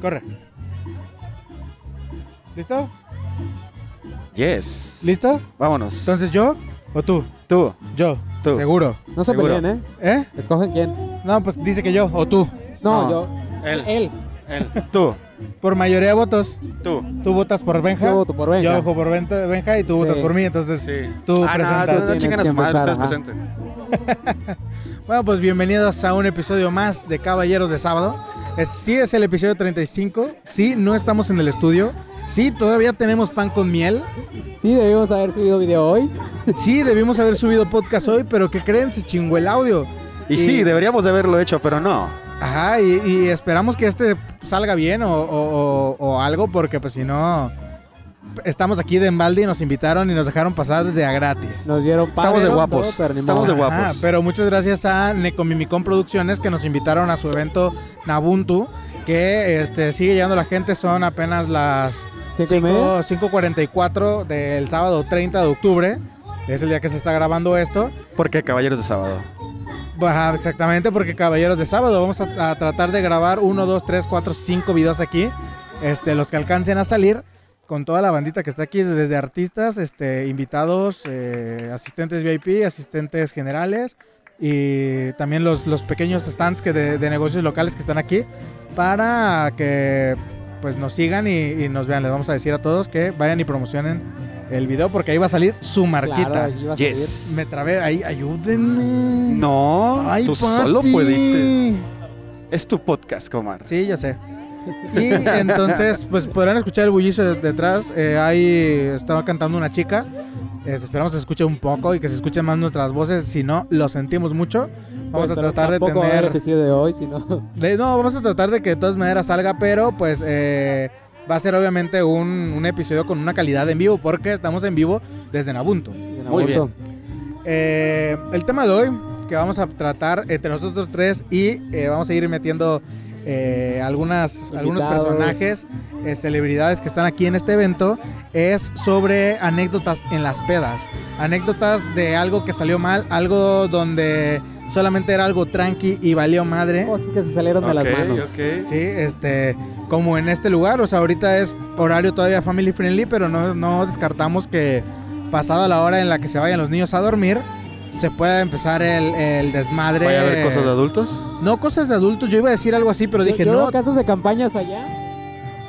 Corre. ¿Listo? Yes. ¿Listo? Vámonos. Entonces, ¿yo o tú? Tú. Yo. Tú. Seguro. No se Seguro. peleen, ¿eh? ¿Eh? Escogen quién. No, pues dice que yo o tú. No, No, yo. él. Él. Él. Tú. Por mayoría de votos. Tú. Tú votas por Benja. Yo voto por Benja. Yo voto por Benja, Benja y tú Sí. votas por mí. Entonces, Sí. Tú ah, presentas. No, no, no Tienes chinguen a que su madre, empezar, ustedes ajá. presenten. bueno, pues bienvenidos a un episodio más de Caballeros de Sábado. Es, sí, es el episodio 35. Sí, no estamos en el estudio. Sí, todavía tenemos pan con miel. Sí, debimos haber subido video hoy. Sí, debimos haber subido podcast hoy, pero ¿qué creen? Se chingó el audio. Y sí, deberíamos de haberlo hecho, pero no. Ajá, y, y esperamos que este salga bien o, o- o- o algo, porque pues si no, estamos aquí de embalde y nos invitaron y nos dejaron pasar de a gratis. Nos dieron Estamos de padre, guapos. todo, pero ni Estamos de guapos. Ajá, pero muchas gracias a Necomimicon Producciones que nos invitaron a su evento Nabuntu, que este, sigue llegando la gente, son apenas las ¿Cinco y media? 5- 5.44 del sábado 30 de octubre, es el día que se está grabando esto. Porque Caballeros de Sábado. Exactamente, porque Caballeros de Sábado vamos a, a tratar de grabar 1, 2, 3, 4, 5 videos aquí, este, los que alcancen a salir, con toda la bandita que está aquí, desde artistas, este, invitados, eh, asistentes VIP, asistentes generales y también los, los pequeños stands que de, de negocios locales que están aquí, para que pues nos sigan y, y nos vean. Les vamos a decir a todos que vayan y promocionen el video, porque ahí va a salir su marquita. Claro, iba a Yes. Me trabé, ahí, ayúdenme. No, Ay, tú Pati. solo puedes. Es tu podcast, Comar. Sí, ya sé. Y entonces, pues podrán escuchar el bullicio de- detrás. Eh, ahí estaba cantando una chica. Esperamos que se escuche un poco y que se escuchen más nuestras voces. Si no, lo sentimos mucho. Vamos Pues, a tratar de a tener. episodio de hoy, sino de- no, vamos a tratar de que de todas maneras salga, pero pues eh, va a ser obviamente un, un episodio con una calidad en vivo, porque estamos en vivo desde Nabunto. Muy bien. Eh, el tema de hoy que vamos a tratar entre nosotros tres y eh, vamos a ir metiendo eh, algunas, algunos personajes, eh, celebridades que están aquí en este evento, es sobre anécdotas en las pedas. Anécdotas de algo que salió mal, algo donde solamente era algo tranqui y valió madre. Cosas que se salieron de las manos. Sí, este, como en este lugar, o sea, ahorita es horario todavía family friendly, pero no, no descartamos que pasada la hora en la que se vayan los niños a dormir, se pueda empezar el, el desmadre. ¿Vaya a haber cosas de adultos? No cosas de adultos, yo iba a decir algo así, pero Yo- dije, yo no, casos de campañas allá.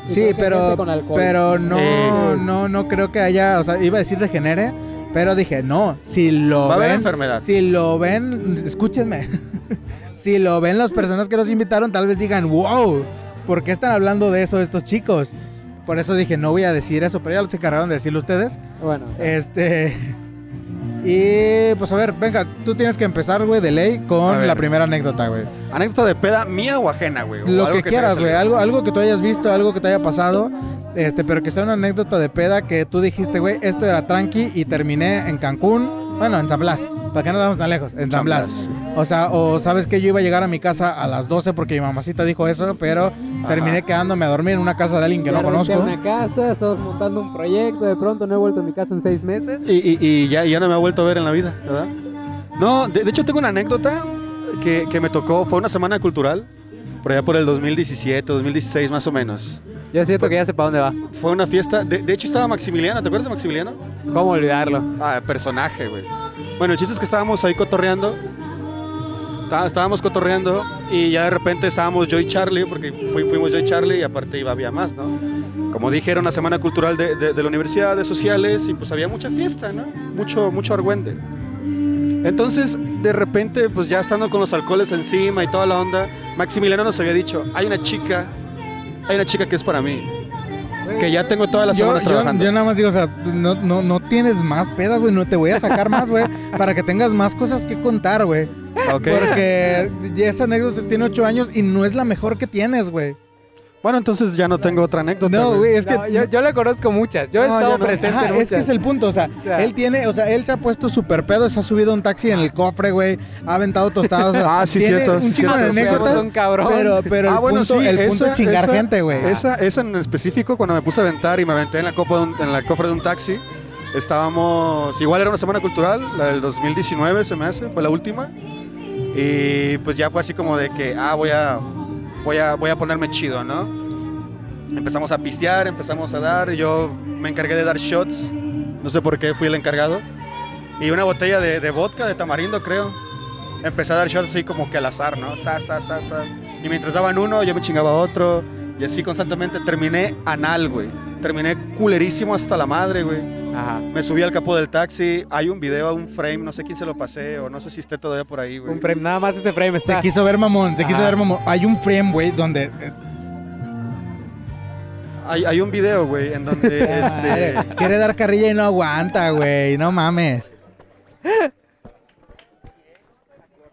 sí, pero, pero no, Eh, no, no creo que haya, o sea, iba a decir degenere, pero dije, no, si lo Va a haber ven, enfermedad. si lo ven, escúchenme. si lo ven las personas que nos invitaron, tal vez digan, wow, ¿por qué están hablando de eso estos chicos? Por eso dije, no voy a decir eso, pero ya los encargaron de decirlo ustedes. Bueno, o sea, Este. Y pues a ver, venga, tú tienes que empezar, güey, de ley con la primera anécdota, güey. ¿Anécdota de peda mía o ajena, güey? Lo que quieras, güey, algo, algo que tú hayas visto, algo que te haya pasado, este, pero que sea una anécdota de peda que tú dijiste, güey, esto era tranqui y terminé en Cancún, bueno, en San Blas, para que no vamos tan lejos, en San Blas. O sea, o sabes que yo iba a llegar a mi casa a las 12 porque mi mamacita dijo eso, pero terminé quedándome a dormir en una casa de alguien que ya no conozco. una casa, estamos montando un proyecto, de pronto no he vuelto a mi casa en seis meses. Y, y- y ya, ya no me ha vuelto a ver en la vida, ¿verdad? No, de, de hecho tengo una anécdota que, que me tocó, fue una semana cultural, por allá por el 2017, 2016 más o menos. Yo siento que ya sé para dónde va. Fue una fiesta, de, de hecho estaba Maximiliano, ¿te acuerdas de Maximiliano? ¿Cómo olvidarlo? Ah, personaje, güey. Bueno, el chiste es que estábamos ahí cotorreando. Está- Estábamos cotorreando y ya de repente estábamos yo y Charlie, porque fui- fuimos yo y Charlie y aparte iba, había más, ¿no? Como dije, era una semana cultural de, de- de la universidad, de sociales y pues había mucha fiesta, ¿no? Mucho, mucho argüende. Entonces, de repente, pues ya estando con los alcoholes encima y toda la onda, Maximiliano nos había dicho, hay una chica, hay una chica que es para mí, que ya tengo toda la Yo, semana yo, trabajando. yo nada más digo, o sea, no, no, no tienes más pedas, güey, no te voy a sacar más, güey, para que tengas más cosas que contar, güey. Porque esa anécdota tiene ocho años y no es la mejor que tienes, güey. Bueno, entonces ya no tengo otra anécdota. No, güey, es que... No, yo, yo le conozco muchas. Yo he No, estado no. presente Ajá, en es que es el punto, o sea, O sea- él tiene, o sea, él se ha puesto súper pedo, se ha subido un taxi en el cofre, güey, ha aventado tostados, o sea, Ah, sí, tiene cierto, un sí, chingo de anécdotas, un cabrón. pero, pero Ah, el, bueno, punto, sí, el punto esa- es chingar esa- gente, güey. Esa, esa en específico, cuando me puse a aventar y me aventé en la, copa de un- en la cofre de un taxi, estábamos, igual era una semana cultural, la del 2019 se me hace, fue la última. Y pues ya fue así como de que, ah, voy a, voy a, voy a ponerme chido, ¿no? Empezamos a pistear, empezamos a dar. Yo me encargué de dar shots. No sé por qué fui el encargado. Y una botella de, de vodka, de tamarindo, creo. Empecé a dar shots así como que al azar, ¿no? Sa, sa, sa, sa. Y mientras daban uno, yo me chingaba otro. Y así constantemente terminé anal, güey. Terminé culerísimo hasta la madre, güey. Ajá. Me subí al capó del taxi. Hay un video, un frame, no sé quién se lo pasé o no sé si esté todavía por ahí, güey. Un frame, nada más ese frame Se quiso ver mamón, se quiso ver mamón. Hay un frame, güey, donde... eh, Hay, hay un video, güey, en donde este. Quiere dar carrilla y no aguanta, güey. No mames.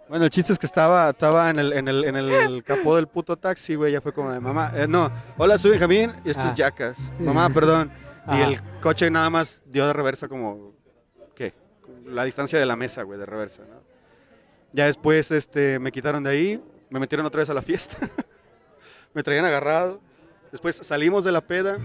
Bueno, el chiste es que estaba, estaba en, el, en, el, en el capó del puto taxi, güey. Ya fue como de mamá. eh, no, hola, soy Benjamín y esto Ah. es Jackas. Mamá, perdón. Y el coche nada más dio de reversa como. ¿Qué? La distancia de la mesa, güey, de reversa, ¿no? Ya después este, me quitaron de ahí, me metieron otra vez a la fiesta. me traían agarrado. Después salimos de la peda,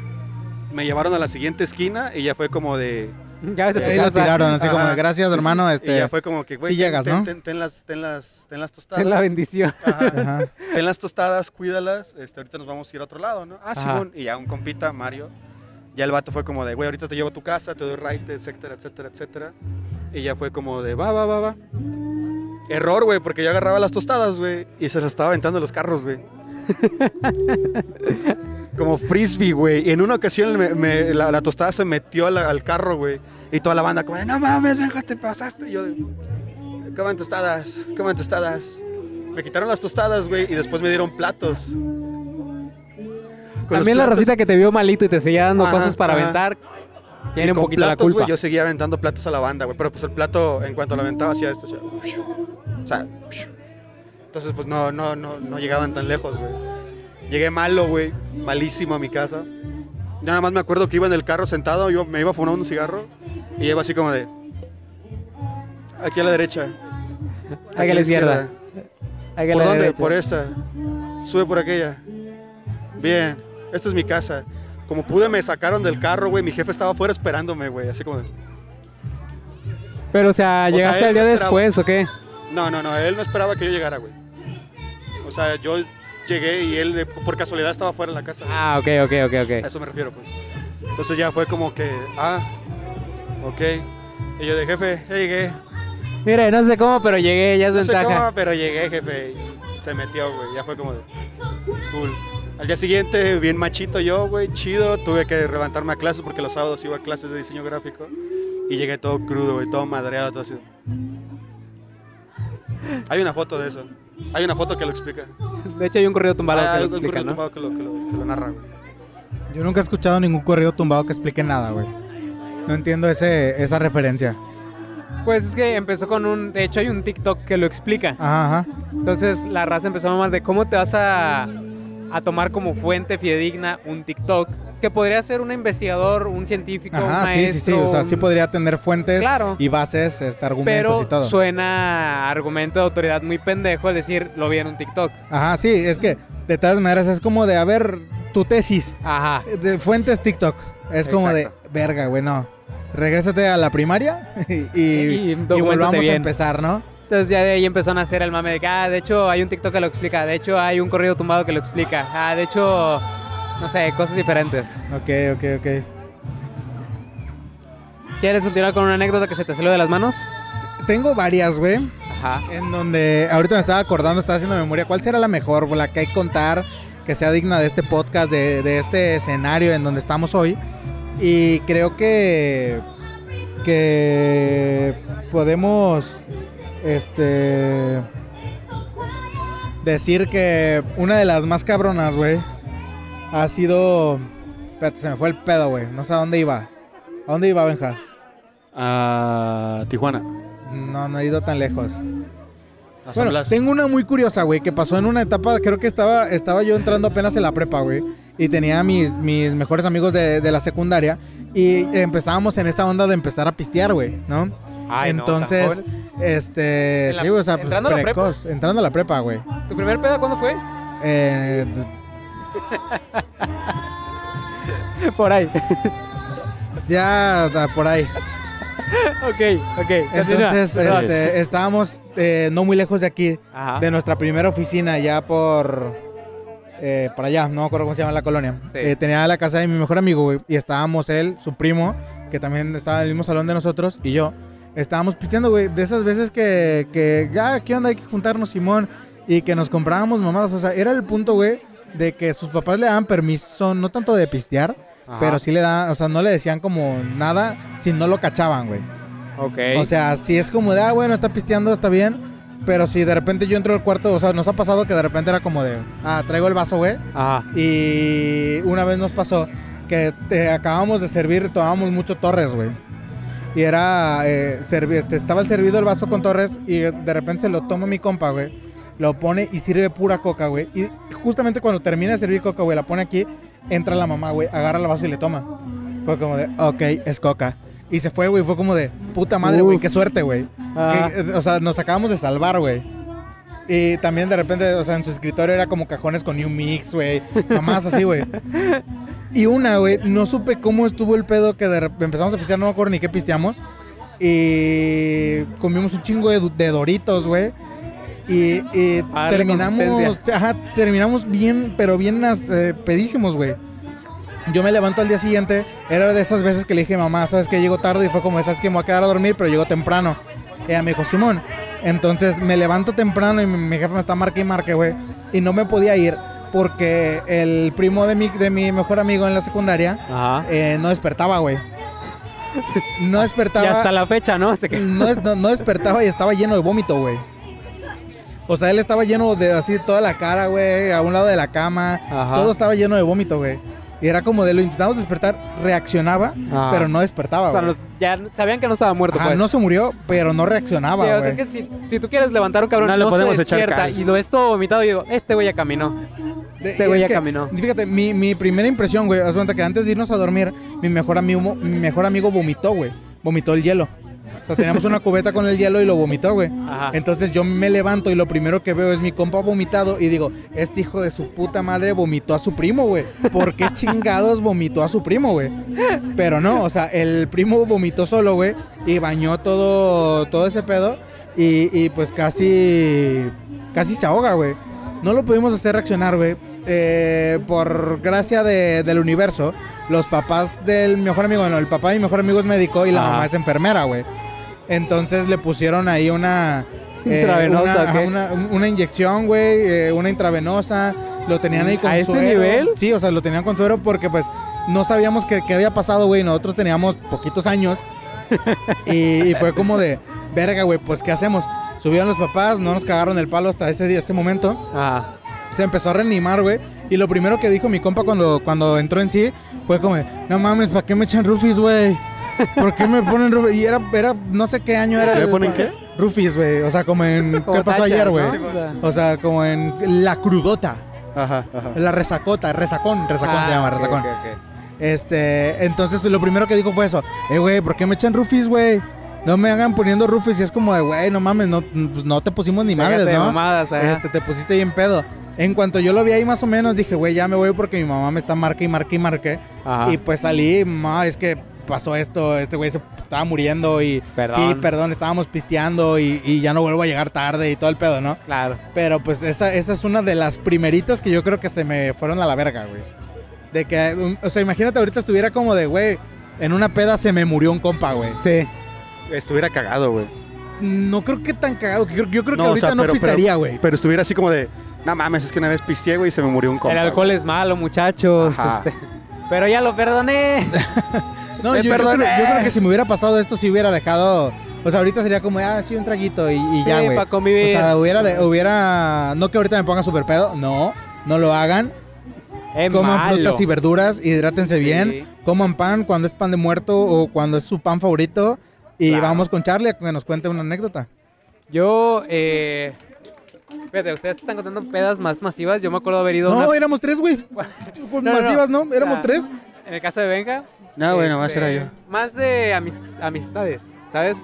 me llevaron a la siguiente esquina y ya fue como de. Ya vete Ahí lo tiraron, así como, Ajá. de, gracias, hermano. Y Este, ya fue como que, güey, sí ten- llegas, ten, ¿no? ten- ten las, ten, las, ten las tostadas. Ten la bendición. Ajá. Ajá. Ten las tostadas, cuídalas. Este, ahorita nos vamos a ir a otro lado, ¿no? Ah. Simón. Y ya un compita, Mario. Ya el vato fue como de, güey, ahorita te llevo a tu casa, te doy ride, etcétera, etcétera, etcétera. Y ya fue como de, va, va, va, va. Error, güey, porque yo agarraba las tostadas, güey, y se las estaba aventando en los carros, güey. como frisbee, güey. Y en una ocasión me- me- la, la tostada se metió la- al carro, güey. Y toda la banda como de, no mames, venga, te pasaste. Y yo coman tostadas, coman tostadas. Me quitaron las tostadas, güey, y después me dieron platos. Con También la platos- racita que te vio malito y te seguía dando Ajá, cosas para ajá. aventar, tiene un poquito la platos, culpa. güey, yo seguía aventando platos a la banda, güey. Pero pues el plato, en cuanto lo aventaba, hacía esto. O sea, o sea, entonces, pues no, no, no, no llegaban tan lejos, güey. Llegué malo, güey. Malísimo a mi casa. Ya nada más me acuerdo que iba en el carro sentado, yo me iba a fumar un cigarro. Y iba así como de. Aquí a la derecha. Aquí a la izquierda. Aquí a ¿Por la dónde? derecha. Por esta. Sube por aquella. Bien, esta es mi casa. Como pude, me sacaron del carro, güey. Mi jefe estaba afuera esperándome, güey. Así como de. Pero, o sea, O sea, ¿llegaste él al día no después o qué? No, no, no. Él no esperaba que yo llegara, güey. O sea, yo llegué y él de- por casualidad estaba afuera en la casa. Ah, ok, ok, ok, A ok. eso me refiero, pues. Entonces ya fue como que, ah, ok. Y yo de jefe, ya llegué. Mire, no sé cómo, pero llegué, ya es No sé ventaja. cómo, pero llegué, jefe. y se metió, güey. Ya fue como de, cool. Al día siguiente, bien machito yo, güey, chido. Tuve que levantarme a clases porque los sábados iba a clases de diseño gráfico. Y llegué todo crudo, güey, todo madreado, todo así. Hay una foto de eso. Hay una foto que lo explica. De hecho, hay un corrido tumbado Ah, que lo un explica, corrido ¿no? tumbado que lo, que lo- que lo narra, güey. Yo nunca he escuchado ningún corrido tumbado que explique nada, güey. No entiendo ese, esa referencia. Pues es que empezó con un... De hecho, hay un TikTok que lo explica. Ajá, ajá. Entonces, la raza empezó a mamar de cómo te vas a, a tomar como fuente fidedigna un TikTok, que podría ser un investigador, un científico, un Ajá, sí, sí, sí. maestro, O sea, sí podría tener fuentes Claro. y bases, este, argumentos Pero y todo. suena a argumento de autoridad muy pendejo el decir, lo vi en un TikTok. Ajá, sí, es que de todas maneras es como de, a ver, tu tesis Ajá. de fuentes TikTok. Es como Exacto. de, verga, güey, no. Regrésate a la primaria y, y, Y y documéntate volvamos a empezar, ¿no? Entonces ya de ahí empezó a nacer el mame de que, ah, de hecho hay un TikTok que lo explica, de hecho hay un corrido tumbado que lo explica, ah, de hecho, no sé, cosas diferentes. Ok, ok, ok. ¿Quieres continuar con una anécdota que se te salió de las manos? Tengo varias, güey, Ajá. en donde ahorita me estaba acordando, estaba haciendo memoria, ¿cuál será la mejor, la que hay que contar, que sea digna de este podcast, de, de este escenario en donde estamos hoy? Y creo que, que podemos, este, decir que una de las más cabronas, güey, ha sido, espérate, se me fue el pedo, güey, no sé a dónde iba. ¿A dónde iba, Benja? A Tijuana. No, no he ido tan lejos. A Bueno, Blas. tengo una muy curiosa, güey, que pasó en una etapa, creo que estaba, estaba yo entrando apenas en la prepa, güey, y tenía mis, mis mejores amigos de, de la secundaria, y empezábamos en esa onda de empezar a pistear, güey, ¿no? Ay, no, Entonces, jóvenes. este, ¿En la- sí, güey, o sea, entrando a la prepa? entrando a la prepa, güey. ¿Tu primer pedo cuándo fue? Eh, Por ahí. ya por ahí. ok, ok. Entonces, este, estábamos eh, no muy lejos de aquí, Ajá. de nuestra primera oficina, ya por eh, para allá, no me acuerdo cómo se llama la colonia. Sí. Eh, tenía la casa de mi mejor amigo, güey, y estábamos él, su primo, que también estaba en el mismo salón de nosotros, y yo. Estábamos pisteando, güey, de esas veces que, que, ah, ¿qué onda? Hay que juntarnos, Simón, y que nos comprábamos mamadas. O sea, era el punto, güey, de que sus papás le daban permiso, no tanto de pistear, Ajá. pero sí le daban, o sea, no le decían como nada si no lo cachaban, güey. Ok. O sea, si es como de, ah, bueno, está pisteando, está bien. Pero si de repente yo entro al cuarto, o sea, nos ha pasado que de repente era como de, ah, traigo el vaso, güey. Ajá. Y una vez nos pasó que te acabamos de servir, tomábamos mucho Torres, güey. Y era, eh, este, estaba el servido el vaso con Torres y de repente se lo toma mi compa, güey. Lo pone y sirve pura coca, güey. Y justamente cuando termina de servir coca, güey, la pone aquí, entra la mamá, güey, agarra el vaso y le toma. Fue como de, ok, es coca. Y se fue, güey, fue como de, puta madre, güey, qué suerte, güey. Que, eh, o sea, nos acabamos de salvar, güey. Y también de repente, o sea, en su escritorio era como cajones con New Mix, güey. Mamás así, güey. Y una, güey, no supe cómo estuvo el pedo que de empezamos a pistear, no me acuerdo ni qué pisteamos. Y comimos un chingo de, de doritos, güey. Y, y Ah, terminamos, ajá, terminamos bien, pero bien eh, pedísimos, güey. Yo me levanto al día siguiente, era de esas veces que le dije, mamá, sabes que llego tarde y fue como, sabes que me voy a quedar a dormir, pero llego temprano. Ella me dijo, Simón. Entonces me levanto temprano y mi, mi jefe me está marque y marque, güey. Y no me podía ir porque el primo de mi, de mi mejor amigo en la secundaria Ajá. eh, no despertaba, güey. No despertaba. Y hasta la fecha, ¿no? Que- no, no- no despertaba y estaba lleno de vómito, güey. O sea, él estaba lleno de así toda la cara, güey, a un lado de la cama. Ajá. Todo estaba lleno de vómito, güey. Y era como de lo intentamos despertar, reaccionaba, Ajá. pero no despertaba, O sea, los- ya sabían que no estaba muerto, Ajá, pues. no se murió, pero no reaccionaba, Sí, o sea, es que si, si tú quieres levantar un cabrón, No no, le podemos se echar cal. y lo ves todo vomitado y digo, este güey ya caminó. Este güey es ya que, caminó. Fíjate, mi, mi primera impresión, güey, haz cuenta que antes de irnos a dormir, mi mejor amigo, mi mejor amigo vomitó, güey. Vomitó el hielo. O sea, teníamos una cubeta con el hielo y lo vomitó, güey. Ajá. Entonces yo me levanto y lo primero que veo es mi compa vomitado y digo, este hijo de su puta madre vomitó a su primo, güey. ¿Por qué chingados vomitó a su primo, güey? Pero no, o sea, el primo vomitó solo, güey, y bañó todo, todo ese pedo y, y pues casi, casi se ahoga, güey. No lo pudimos hacer reaccionar, güey. Eh, por gracia de- del universo, los papás del mejor amigo, bueno, el papá de mi mejor amigo es médico y la mamá es enfermera, güey. Entonces le pusieron ahí una... eh, ¿Intravenosa una, qué? una, una inyección, güey, eh, una intravenosa. Lo tenían ahí con ¿A ese suero. nivel? Sí, o sea, lo tenían con suero porque pues no sabíamos qué, qué había pasado, güey. Nosotros teníamos poquitos años. y, y fue como de, verga, güey, pues ¿qué hacemos? Subieron los papás, no nos cagaron el palo hasta ese día, ese momento. Ajá. Se empezó a reanimar, güey. Y lo primero que dijo mi compa cuando, cuando entró en sí fue como, de, no mames, ¿para qué me echan rufis, güey? ¿Por qué me ponen rufis? Y era, era, no sé qué año era. ¿Me ponen qué? Rufis, güey. O sea, como en, Como ¿qué pasó tachas, ayer, güey? ¿no? O sea, O sea, como en la crudota. Ajá, ajá. La resacota, resacón, resacón ah, se llama, resacón. Este, entonces lo primero que dijo fue eso. Eh, güey, ¿por qué me echan rufis, güey? No me hagan poniendo rufis. Y es como de, güey, no mames, no, pues no te pusimos ni madres, ¿no? mamadas. Este, te pusiste bien pedo. En cuanto yo lo vi ahí más o menos, dije, güey, ya me voy porque mi mamá me está marque y marque y marque. Ajá. Y pues salí, ma, es que pasó esto, este güey se estaba muriendo y Perdón. sí, perdón, estábamos pisteando y, y ya no vuelvo a llegar tarde y todo el pedo, ¿no? Claro. Pero pues esa, esa es una de las primeritas que yo creo que se me fueron a la verga, güey. De que, um, o sea, imagínate ahorita estuviera como de, güey, en una peda se me murió un compa, güey. Sí. Estuviera cagado, güey. No creo que tan cagado, yo creo que No, o ahorita sea, no pero- pistaría, güey. Pero estuviera así como de, no mames, es que una vez pisteé, güey, y se me murió un compa. El alcohol es malo, muchachos. Ajá. este. Pero ya lo perdoné. No, Me yo, yo creo, perdoné. yo creo que si me hubiera pasado esto, si hubiera dejado. O sea, ahorita sería como, ah, sí, un traguito y, y Sí, ya, güey. convivir. O sea, hubiera, de- hubiera. No que ahorita me ponga súper pedo, no. No lo hagan. Es Coman malo. frutas y verduras, hidrátense Sí. bien. Coman pan cuando es pan de muerto o cuando es su pan favorito. Y Claro. vamos con Charlie a que nos cuente una anécdota. Yo, eh... Fíjate, ustedes están contando pedas más masivas. Yo me acuerdo haber ido No, una... éramos tres, güey. No, Masivas, ¿no? Éramos tres. En el caso de Benja. No, bueno, más este, era yo. Más de amis- amistades, ¿sabes?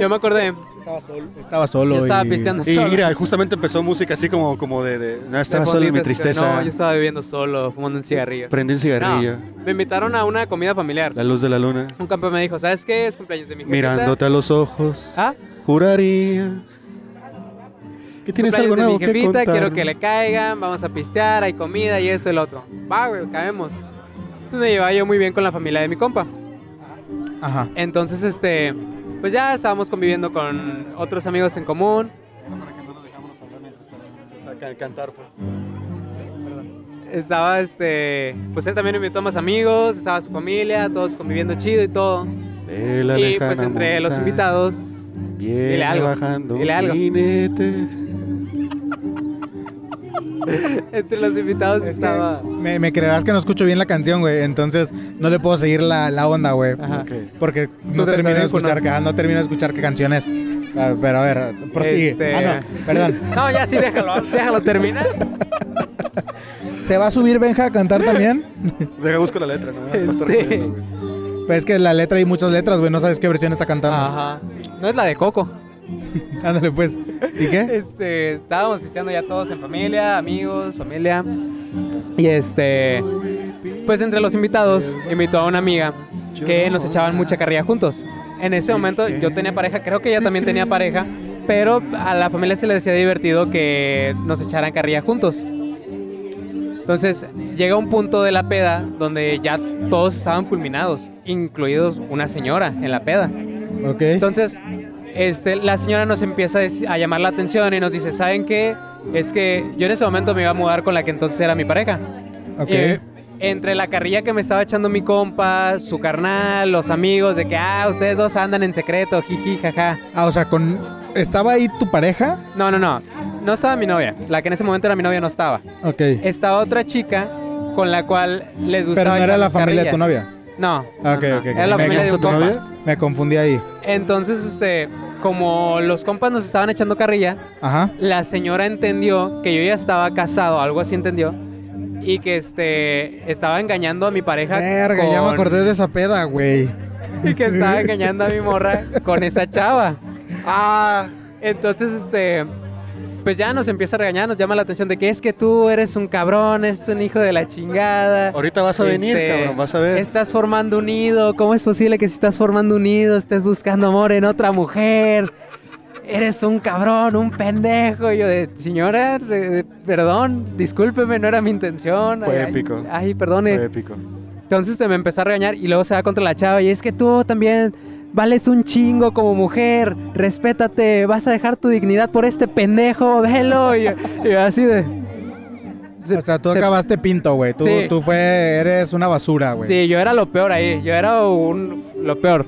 Yo me acordé... Estaba solo. Estaba solo. Yo estaba y- pisteando Y solo. mira, justamente empezó música así como, como de, de, no, estaba De solo en mi tristeza. No, yo estaba viviendo solo, fumando un cigarrillo. Prendí un cigarrillo, No, me invitaron a una comida familiar. la luz de la luna, Un campeón me dijo, ¿sabes qué? Es cumpleaños de mi jefita. mirándote a los ojos, Ah, juraría. ¿Qué tienes algo de nuevo mi que jefita, contar? quiero que le caigan, vamos a pistear, hay comida y eso y el otro. Va, güey, cabemos. Me llevaba yo muy bien con la familia de mi compa. Ajá. Entonces, este, pues ya estábamos conviviendo con otros amigos en común. Para que no nos dejamos mientras cantar, pues. Estaba, este, pues él también invitó a más amigos, estaba su familia, todos conviviendo chido y todo. De la Y pues entre los invitados, dile algo, dile algo. jinete. entre los invitados Es que estaba... me, me creerás que no escucho bien la canción, güey. Entonces no le puedo seguir la, la onda, güey. Porque no te termino de escuchar, unos- ah, no termino de escuchar qué canción es. Ah, pero a ver, prosigue. Este- Ah, no, perdón. No, ya sí, déjalo, déjalo terminar. ¿Se va a subir Benja a cantar también? Deja busco la letra, no Este. Pues es que la letra hay muchas letras, güey. No sabes qué versión está cantando. Ajá. No es la de Coco. Ándale, pues. ¿Y qué? Este, estábamos pisteando ya todos en familia, amigos, familia. Y este, pues entre los invitados, invitó a una amiga que nos echaban mucha carrilla juntos. En ese momento yo tenía pareja, creo que ella también tenía pareja, pero a la familia se le decía divertido que nos echaran carrilla juntos. Entonces llega un punto de la peda donde ya todos estaban fulminados, incluidos una señora en la peda. Ok. Entonces, este, la señora nos empieza a, llamar la atención y nos dice, ¿saben qué? Es que yo en ese momento me iba a mudar con la que entonces era mi pareja. Ok. Eh, entre la carrilla que me estaba echando mi compa, su carnal, los amigos, de que, ah, ustedes dos andan en secreto, jiji, jaja. Ah, o sea, con... ¿estaba ahí tu pareja? No, no, no. No estaba mi novia. La que en ese momento era mi novia no estaba. Ok. Estaba otra chica con la cual les gustaba Pero no era la familia de tu novia. No. Ah, ok, no, ok. Era la Me familia de un ¿Tu compa. novia? Me confundí ahí. Entonces, este, como los compas nos estaban echando carrilla, Ajá. la señora entendió que yo ya estaba casado, algo así entendió, y que este estaba engañando a mi pareja. Verga, ya me acordé de esa peda, güey. Y que estaba engañando a mi morra con esa chava. Ah, Entonces, este, pues ya nos empieza a regañar, nos llama la atención de que es que tú eres un cabrón, es un hijo de la chingada. ahorita vas a venir, Este, cabrón, vas a ver. Estás formando un nido. ¿Cómo es posible que si estás formando un nido estés buscando amor en otra mujer? Eres un cabrón, un pendejo. Y yo de, señora, perdón, discúlpeme, no era mi intención. Fue Ay, ay, épico. Ay, perdone. Fue épico. Entonces te me empezó a regañar y luego se va contra la chava. Y es que tú también vales un chingo como mujer. Respétate, vas a dejar tu dignidad por este pendejo, velo. Y, y así de... se- O sea, tú se- acabaste pinto, güey. Tú, Sí. tú fue, eres una basura, güey. Sí, yo era lo peor ahí, yo era un, lo peor.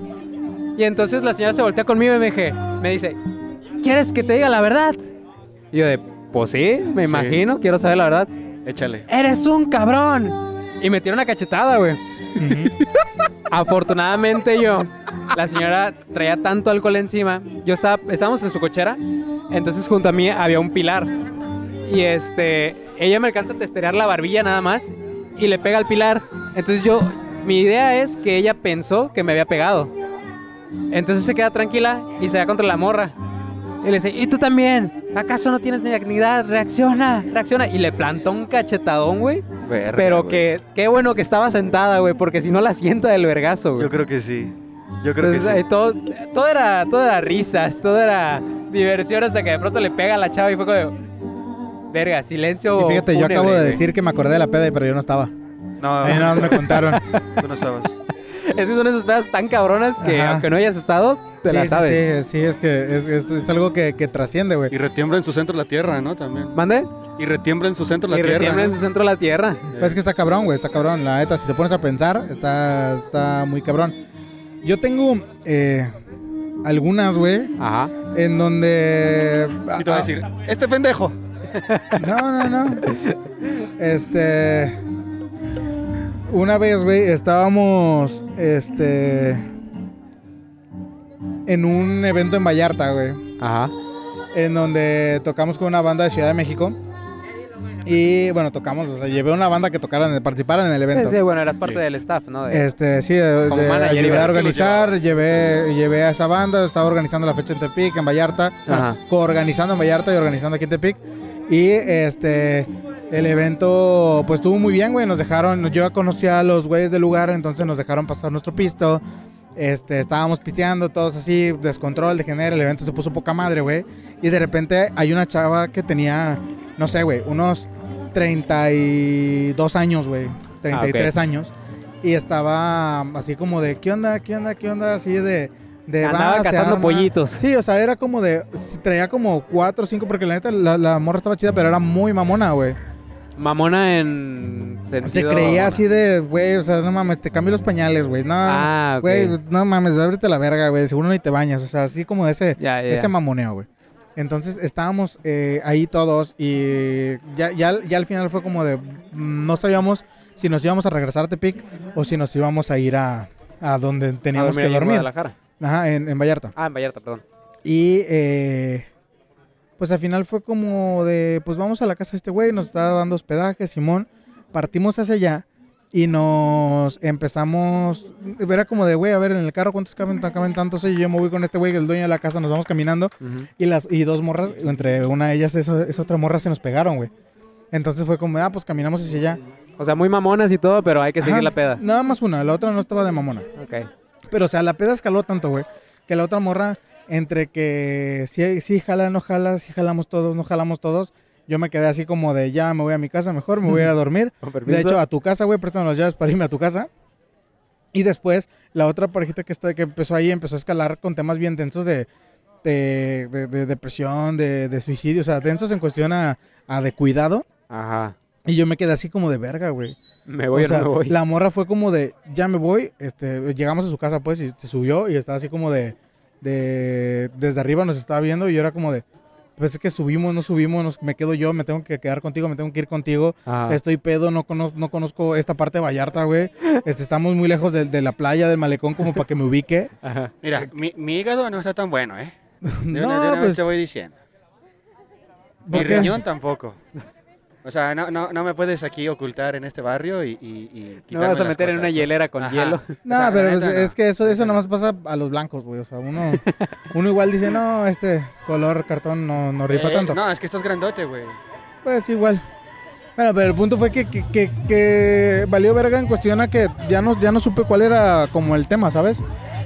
Y entonces la señora se voltea conmigo y me, dije, me dice, ¿quieres que te diga la verdad? Y yo de, pues sí, me Sí. imagino, quiero saber la verdad. Échale. ¡Eres un cabrón! Y me tiró una cachetada, güey. Afortunadamente yo, la señora traía tanto alcohol encima, yo estaba, estábamos en su cochera, entonces junto a mí había un pilar. Y este, ella me alcanza a testerear la barbilla nada más y le pega al pilar. Entonces yo, mi idea es que ella pensó que me había pegado. Entonces se queda tranquila y se va contra la morra. Y le dice, ¿y tú también? ¿Acaso no tienes ni dignidad? Reacciona, reacciona. Y le plantó un cachetadón, güey. Verga, Pero güey. que, qué bueno que estaba sentada, güey, porque si no la sienta del vergazo, güey. Yo creo que sí. Yo creo Entonces, que sí. todo, todo era, todo era risas, todo era diversión hasta que de pronto le pega a la chava y fue como, verga, silencio. Y fíjate, yo acabo de güey". decir que me acordé de la peda, pero yo no estaba. No, nada más me contaron. tú no estabas. Es que son esas pedas tan cabronas que Ajá. aunque no hayas estado, te sí, la sí, sabes. Sí, sí, es que es, es- es algo que, que trasciende, güey. Y retiembla en su centro la tierra, ¿no? También. ¿Mande? Y retiembla en su centro la y tierra. retiembla en ¿no? su centro la tierra. Pues es que está cabrón, güey, está cabrón. La neta, si te pones a pensar, está, está muy cabrón. Yo tengo eh, algunas, güey, Ajá. en donde... Y te va a decir, este pendejo. No, no, no. Este. Una vez, güey, estábamos. Este. En un evento en Vallarta, güey. Ajá. En donde tocamos con una banda de Ciudad de México. Y bueno, tocamos, o sea, llevé una banda que tocaran, participaran en el evento. Sí, sí, bueno, eras parte Yes. del staff, ¿no? De- Este, sí, de, de manager, a organizar, llevé, llevé a esa banda, estaba organizando la fecha en Tepic, en Vallarta, bueno, Ajá. coorganizando en Vallarta y organizando aquí en Tepic. Y este, el evento, pues estuvo muy bien, güey, nos dejaron, yo ya conocía a los güeyes del lugar, entonces nos dejaron pasar nuestro pisto, Este, estábamos pisteando, todos así, descontrol, de género, el evento se puso poca madre, güey. Y de repente hay una chava que tenía, no sé, güey, unos 32 años, güey. 33 años. Y estaba así como de, ¿qué onda? ¿Qué onda? ¿Qué onda? Así de... de Andaba "Va, se cazando arma". pollitos. Sí, o sea, era como de... Traía como 4 o 5, porque la neta la, la morra estaba chida, pero era muy mamona, güey. Mamona en Se creía así de, güey, o sea, no mames, te cambio los pañales, güey. No, Ah, güey, no mames, ábrete la verga, güey. Seguro ni te bañas. O sea, así como ese, Ya, ya, ese mamoneo, güey. Entonces estábamos eh, ahí todos y ya, ya, ya al final fue como de, mm, no sabíamos si nos íbamos a regresar a Tepic o si nos íbamos a ir a, a donde A teníamos que ahí en dormir. Guadalajara. Ajá, en, en Vallarta. Ah, en Vallarta, perdón. Y eh, pues al final fue como de, pues vamos a la casa de este güey, nos está dando hospedaje, Simón. Partimos hacia allá y nos empezamos, era como de, güey, a ver en el carro cuántos caben, caben tantos. Y yo me voy con este güey, el dueño de la casa, nos vamos caminando. Y las y dos morras, entre una de ellas, esa, esa otra morra, se nos pegaron, güey. Entonces fue como, ah, pues caminamos hacia allá. O sea, muy mamonas y todo, pero hay que seguir la peda. Nada más una, la otra no estaba de mamona. Ok. Pero, o sea, la peda escaló tanto, güey, que la otra morra, entre que sí, sí jala, no jala, sí jalamos todos, no jalamos todos, yo me quedé así como de, ya me voy a mi casa mejor, me voy a ir a dormir. De hecho, a tu casa, güey, préstame las llaves para irme a tu casa. Y después, la otra parejita que, está, que empezó ahí, empezó a escalar con temas bien densos de, de, de- de depresión, de, de suicidio, o sea, densos en cuestión a, a de cuidado. Ajá. Y yo me quedé así como de verga, güey. Me voy O o sea, no me voy. La morra fue como de, ya me voy. Este, llegamos a su casa, pues, y se subió y estaba así como de, de, desde arriba nos estaba viendo y yo era como de, pues es que subimos, no subimos, nos- me quedo yo, me tengo que quedar contigo, me tengo que ir contigo. Ajá. Estoy pedo, no, cono- no conozco esta parte de Vallarta, güey. Este, estamos muy lejos de, de la playa, del malecón, como para que me ubique. Ajá. Mira, mi, mi hígado no está tan bueno, ¿eh? De una, de no, una vez pues, te voy diciendo. Mi riñón tampoco. O sea, no, no, no me puedes aquí ocultar en este barrio y, y, y No vas a meter en una hielera con Ajá. hielo. No, O sea, la pero neta, es, no. es que eso, eso Neta, nada no. más pasa a los blancos, güey. O sea, uno, uno igual dice, no, este color cartón no, no rifa Eh, tanto. No, es que estás grandote, güey. Pues igual. Bueno, pero el punto fue que, que, que- que valió verga en cuestión a que ya no, ya no supe cuál era como el tema, ¿sabes?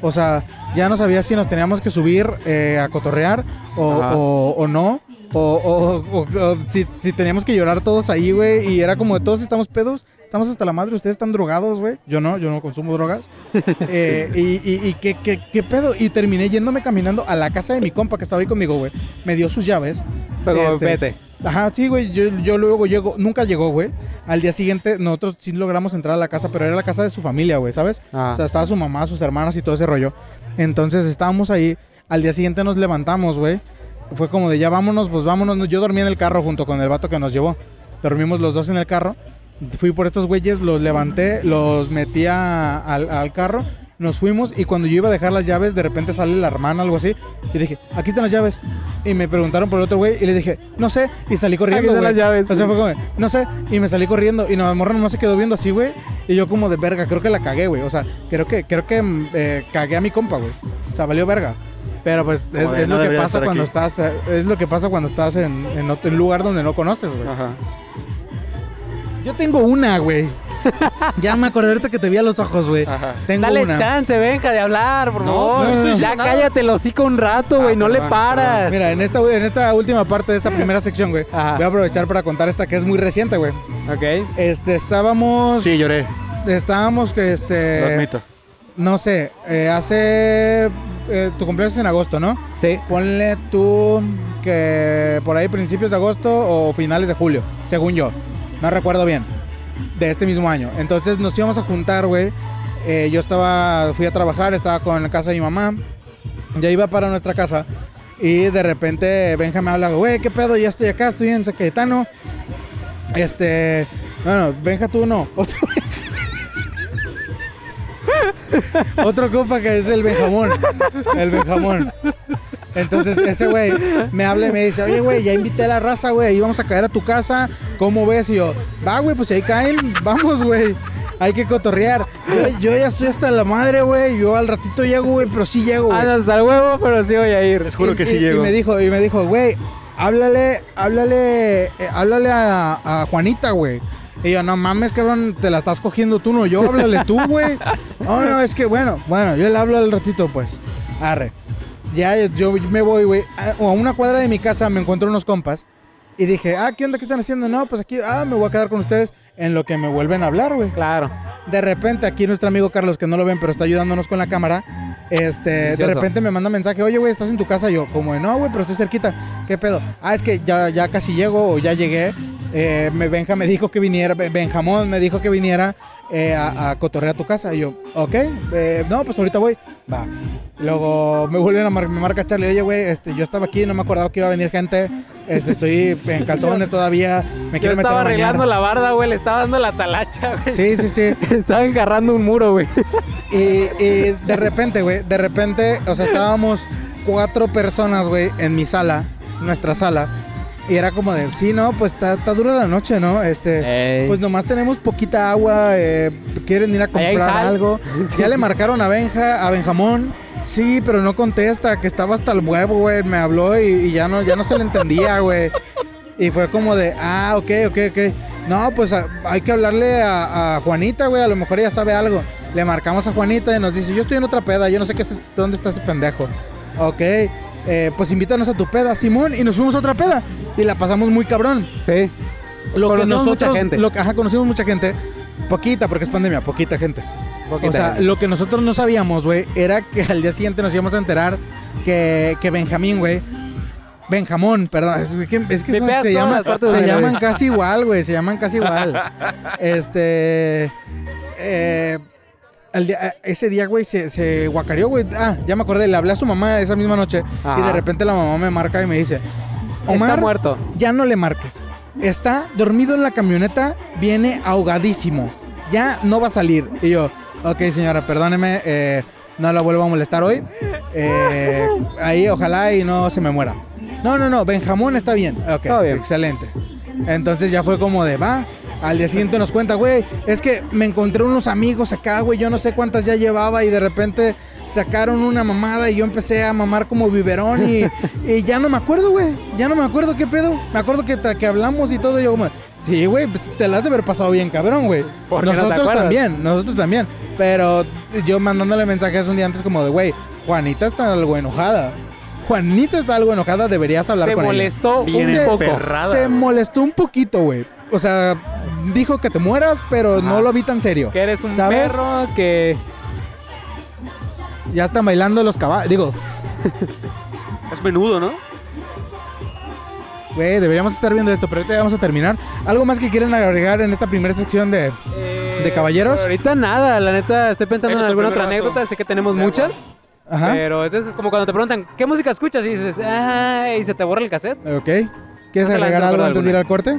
O sea, ya no sabía si nos teníamos que subir eh, a cotorrear o, o- o no. O, o- o- o si, si teníamos que llorar todos ahí, güey. Y era como de todos estamos pedos. Estamos hasta la madre, ustedes están drogados, güey. Yo no, yo no consumo drogas. Eh, y y, y ¿qué, qué, qué pedo? Y terminé yéndome caminando a la casa de mi compa que estaba ahí conmigo, güey. Me dio sus llaves. Pero Este, vete. Ajá, sí, güey. Yo, yo luego llego, nunca llegó, güey. Al día siguiente, nosotros sí logramos entrar a la casa, pero era la casa de su familia, güey, ¿sabes? Ah. O sea, estaba su mamá, sus hermanas y todo ese rollo. Entonces estábamos ahí. Al día siguiente nos levantamos, güey. Fue como de ya vámonos, pues vámonos. Yo dormí en el carro junto con el vato que nos llevó. Dormimos los dos en el carro. Fui por estos güeyes, los levanté, los metí a- al, al carro. Nos fuimos y cuando yo iba a dejar las llaves, de repente sale la hermana, algo así. Y dije, aquí están las llaves. Y me preguntaron por el otro güey y le dije, no sé. Y salí corriendo. Aquí están las llaves. O sea, fue como, no sé. Y me salí corriendo. Y no, morro no se quedó viendo así, güey. Y yo como de verga, creo que la cagué, güey. O sea, creo que, creo que mm, eh, cagué a mi compa, güey. O sea, valió verga. Pero pues es, Como de, es no lo que pasa cuando aquí. estás, eh, es lo que pasa cuando estás en, en otro lugar donde no conoces, güey. Ajá. Yo tengo una, güey. ya me acordé ahorita que te vi a los ojos, güey. Ajá. Tengo Dale una. chance, venga de hablar, por No, favor. no ya cállate el hocico un rato, Ah, güey. no le perdón, paras. Mira, en esta, en esta última parte de esta primera sección, güey, Ajá. voy a aprovechar para contar esta que es muy reciente, güey. Ok. Este, estábamos, Sí, lloré. estábamos, Lo este, admito. No sé, eh, hace, eh, tu cumpleaños es en agosto, ¿no? Sí. Ponle tú que por ahí principios de agosto o finales de julio, según yo. No recuerdo bien. De este mismo año. Entonces nos íbamos a juntar, güey. Eh, yo estaba, fui a trabajar, estaba con la casa de mi mamá. Ya iba para nuestra casa. Y de repente Benja me habla, güey, ¿qué pedo? Ya estoy acá, estoy en San Cayetano. Este, bueno, Benja tú no. Otro, Otro compa que es el Benjamón. El Benjamón. Entonces ese güey me habla y me dice, oye güey, ya invité a la raza, güey, íbamos a caer a tu casa, ¿cómo ves? Y yo, va güey, pues si ahí caen, vamos güey, hay que cotorrear. Yo, yo ya estoy hasta la madre, güey, yo al ratito llego, güey, pero sí llego, güey. Andas al huevo, pero sí voy a ir. Les juro Y- que y- sí y llego. me dijo, y me dijo, güey, háblale, háblale, eh, háblale a, a Juanita, güey. Y yo, no mames, cabrón, te la estás cogiendo tú, no yo, háblale tú, güey. No, no, es que bueno, bueno, yo le hablo al ratito, pues. Arre. Ya yo me voy, güey. A a una cuadra de mi casa me encuentro unos compas. Y dije, ah, ¿qué onda? ¿Qué están haciendo? No, pues aquí, ah, me voy a quedar con ustedes en lo que me vuelven a hablar, güey. Claro. De repente, aquí nuestro amigo Carlos, que no lo ven, pero está ayudándonos con la cámara, este, de repente me manda mensaje, oye, güey, ¿estás en tu casa? Yo, como, de, no, güey, pero estoy cerquita. ¿Qué pedo? Ah, es que ya, ya casi llego o ya llegué. Eh, me, Benja me dijo que viniera, Ben- Benjamón me dijo que viniera eh, a, a cotorrear a tu casa. Y yo, ok, eh, no, pues ahorita voy. Va. Luego me vuelven a mar- me marca Charlie, oye, güey, este, yo estaba aquí, no me acordaba que iba a venir gente. Este, estoy en calzones todavía. Me quiero meter estaba a bañar". arreglando la barda, güey. Le estaba dando la talacha, güey. Sí, sí, sí. Estaba engarrando un muro, güey. Y, y de repente, güey, de repente, o sea, estábamos cuatro personas, güey, en mi sala, nuestra sala. Y era como de, sí, no, pues está, está dura la noche, ¿no? Este, Ey. pues nomás tenemos poquita agua, eh, quieren ir a comprar algo. Ya le marcaron a Benja, a Benjamón. Sí, pero no contesta, que estaba hasta el huevo, güey. Me habló y, y ya no, ya no se le entendía, güey. Y fue como de, ah, ok, ok, ok. No, pues a- hay que hablarle a, a Juanita, güey. A lo mejor ella sabe algo. Le marcamos a Juanita y nos dice, yo estoy en otra peda, yo no sé qué es, dónde está ese pendejo. Ok, eh, pues invítanos a tu peda, Simón. Y nos fuimos a otra peda. Y la pasamos muy cabrón. Sí. Lo que Conocimos nosotros, mucha gente. Lo, que- ajá, conocimos mucha gente. Poquita, porque es pandemia, poquita gente. Poquita o sea, gente. lo que nosotros no sabíamos, güey, era que al día siguiente nos íbamos a enterar que, que Benjamín, güey. Benjamón, perdón, es que, es que se, llama, se llaman casi igual, güey, se llaman casi igual. Este. eh, al día- ese día, güey, se, se guacareó, güey. Ah, ya me acordé, le hablé a su mamá esa misma noche y de repente la mamá me marca y me dice: Omar, Está muerto. ya no le marques. Está dormido en la camioneta, viene ahogadísimo. Ya no va a salir. Y yo, ok, señora, perdóneme, eh, no la vuelvo a molestar hoy. Eh, ahí, ojalá y no se me muera. No, no, no, Benjamón está bien. Ok, bien. excelente. Entonces ya fue como de, va. Al día siguiente nos cuenta, güey, es que me encontré unos amigos acá, güey, yo no sé cuántas ya llevaba y de repente sacaron una mamada y yo empecé a mamar como biberón y, y ya no me acuerdo, güey, ya no me acuerdo qué pedo. Me acuerdo que, que hablamos y todo, y yo como, sí, güey, pues te las has de haber pasado bien, cabrón, güey. ¿Por qué no te Nosotros también, nosotros también. Pero yo mandándole mensajes un día antes como de, güey, Juanita está algo enojada. Juanita está algo enojada, deberías hablar Se con ella. molestó Bien un poco. Se molestó un poquito, güey. O sea, dijo que te mueras, pero Ajá. no lo vi tan serio. Que eres un ¿Sabes? perro, que... Ya están bailando los caballos. Digo, Es menudo, ¿no? güey, deberíamos estar viendo esto, pero ahorita ya vamos a terminar. ¿Algo más que quieren agregar en esta primera sección de... ¿De caballeros? Ahorita nada, la neta, estoy pensando en está alguna otra anécdota. Sé que tenemos de agua. muchas, Ajá. pero es como cuando te preguntan, ¿qué música escuchas? Y dices, ay, se te borra el cassette. Ok. ¿Quieres agregar algo antes de ir al corte?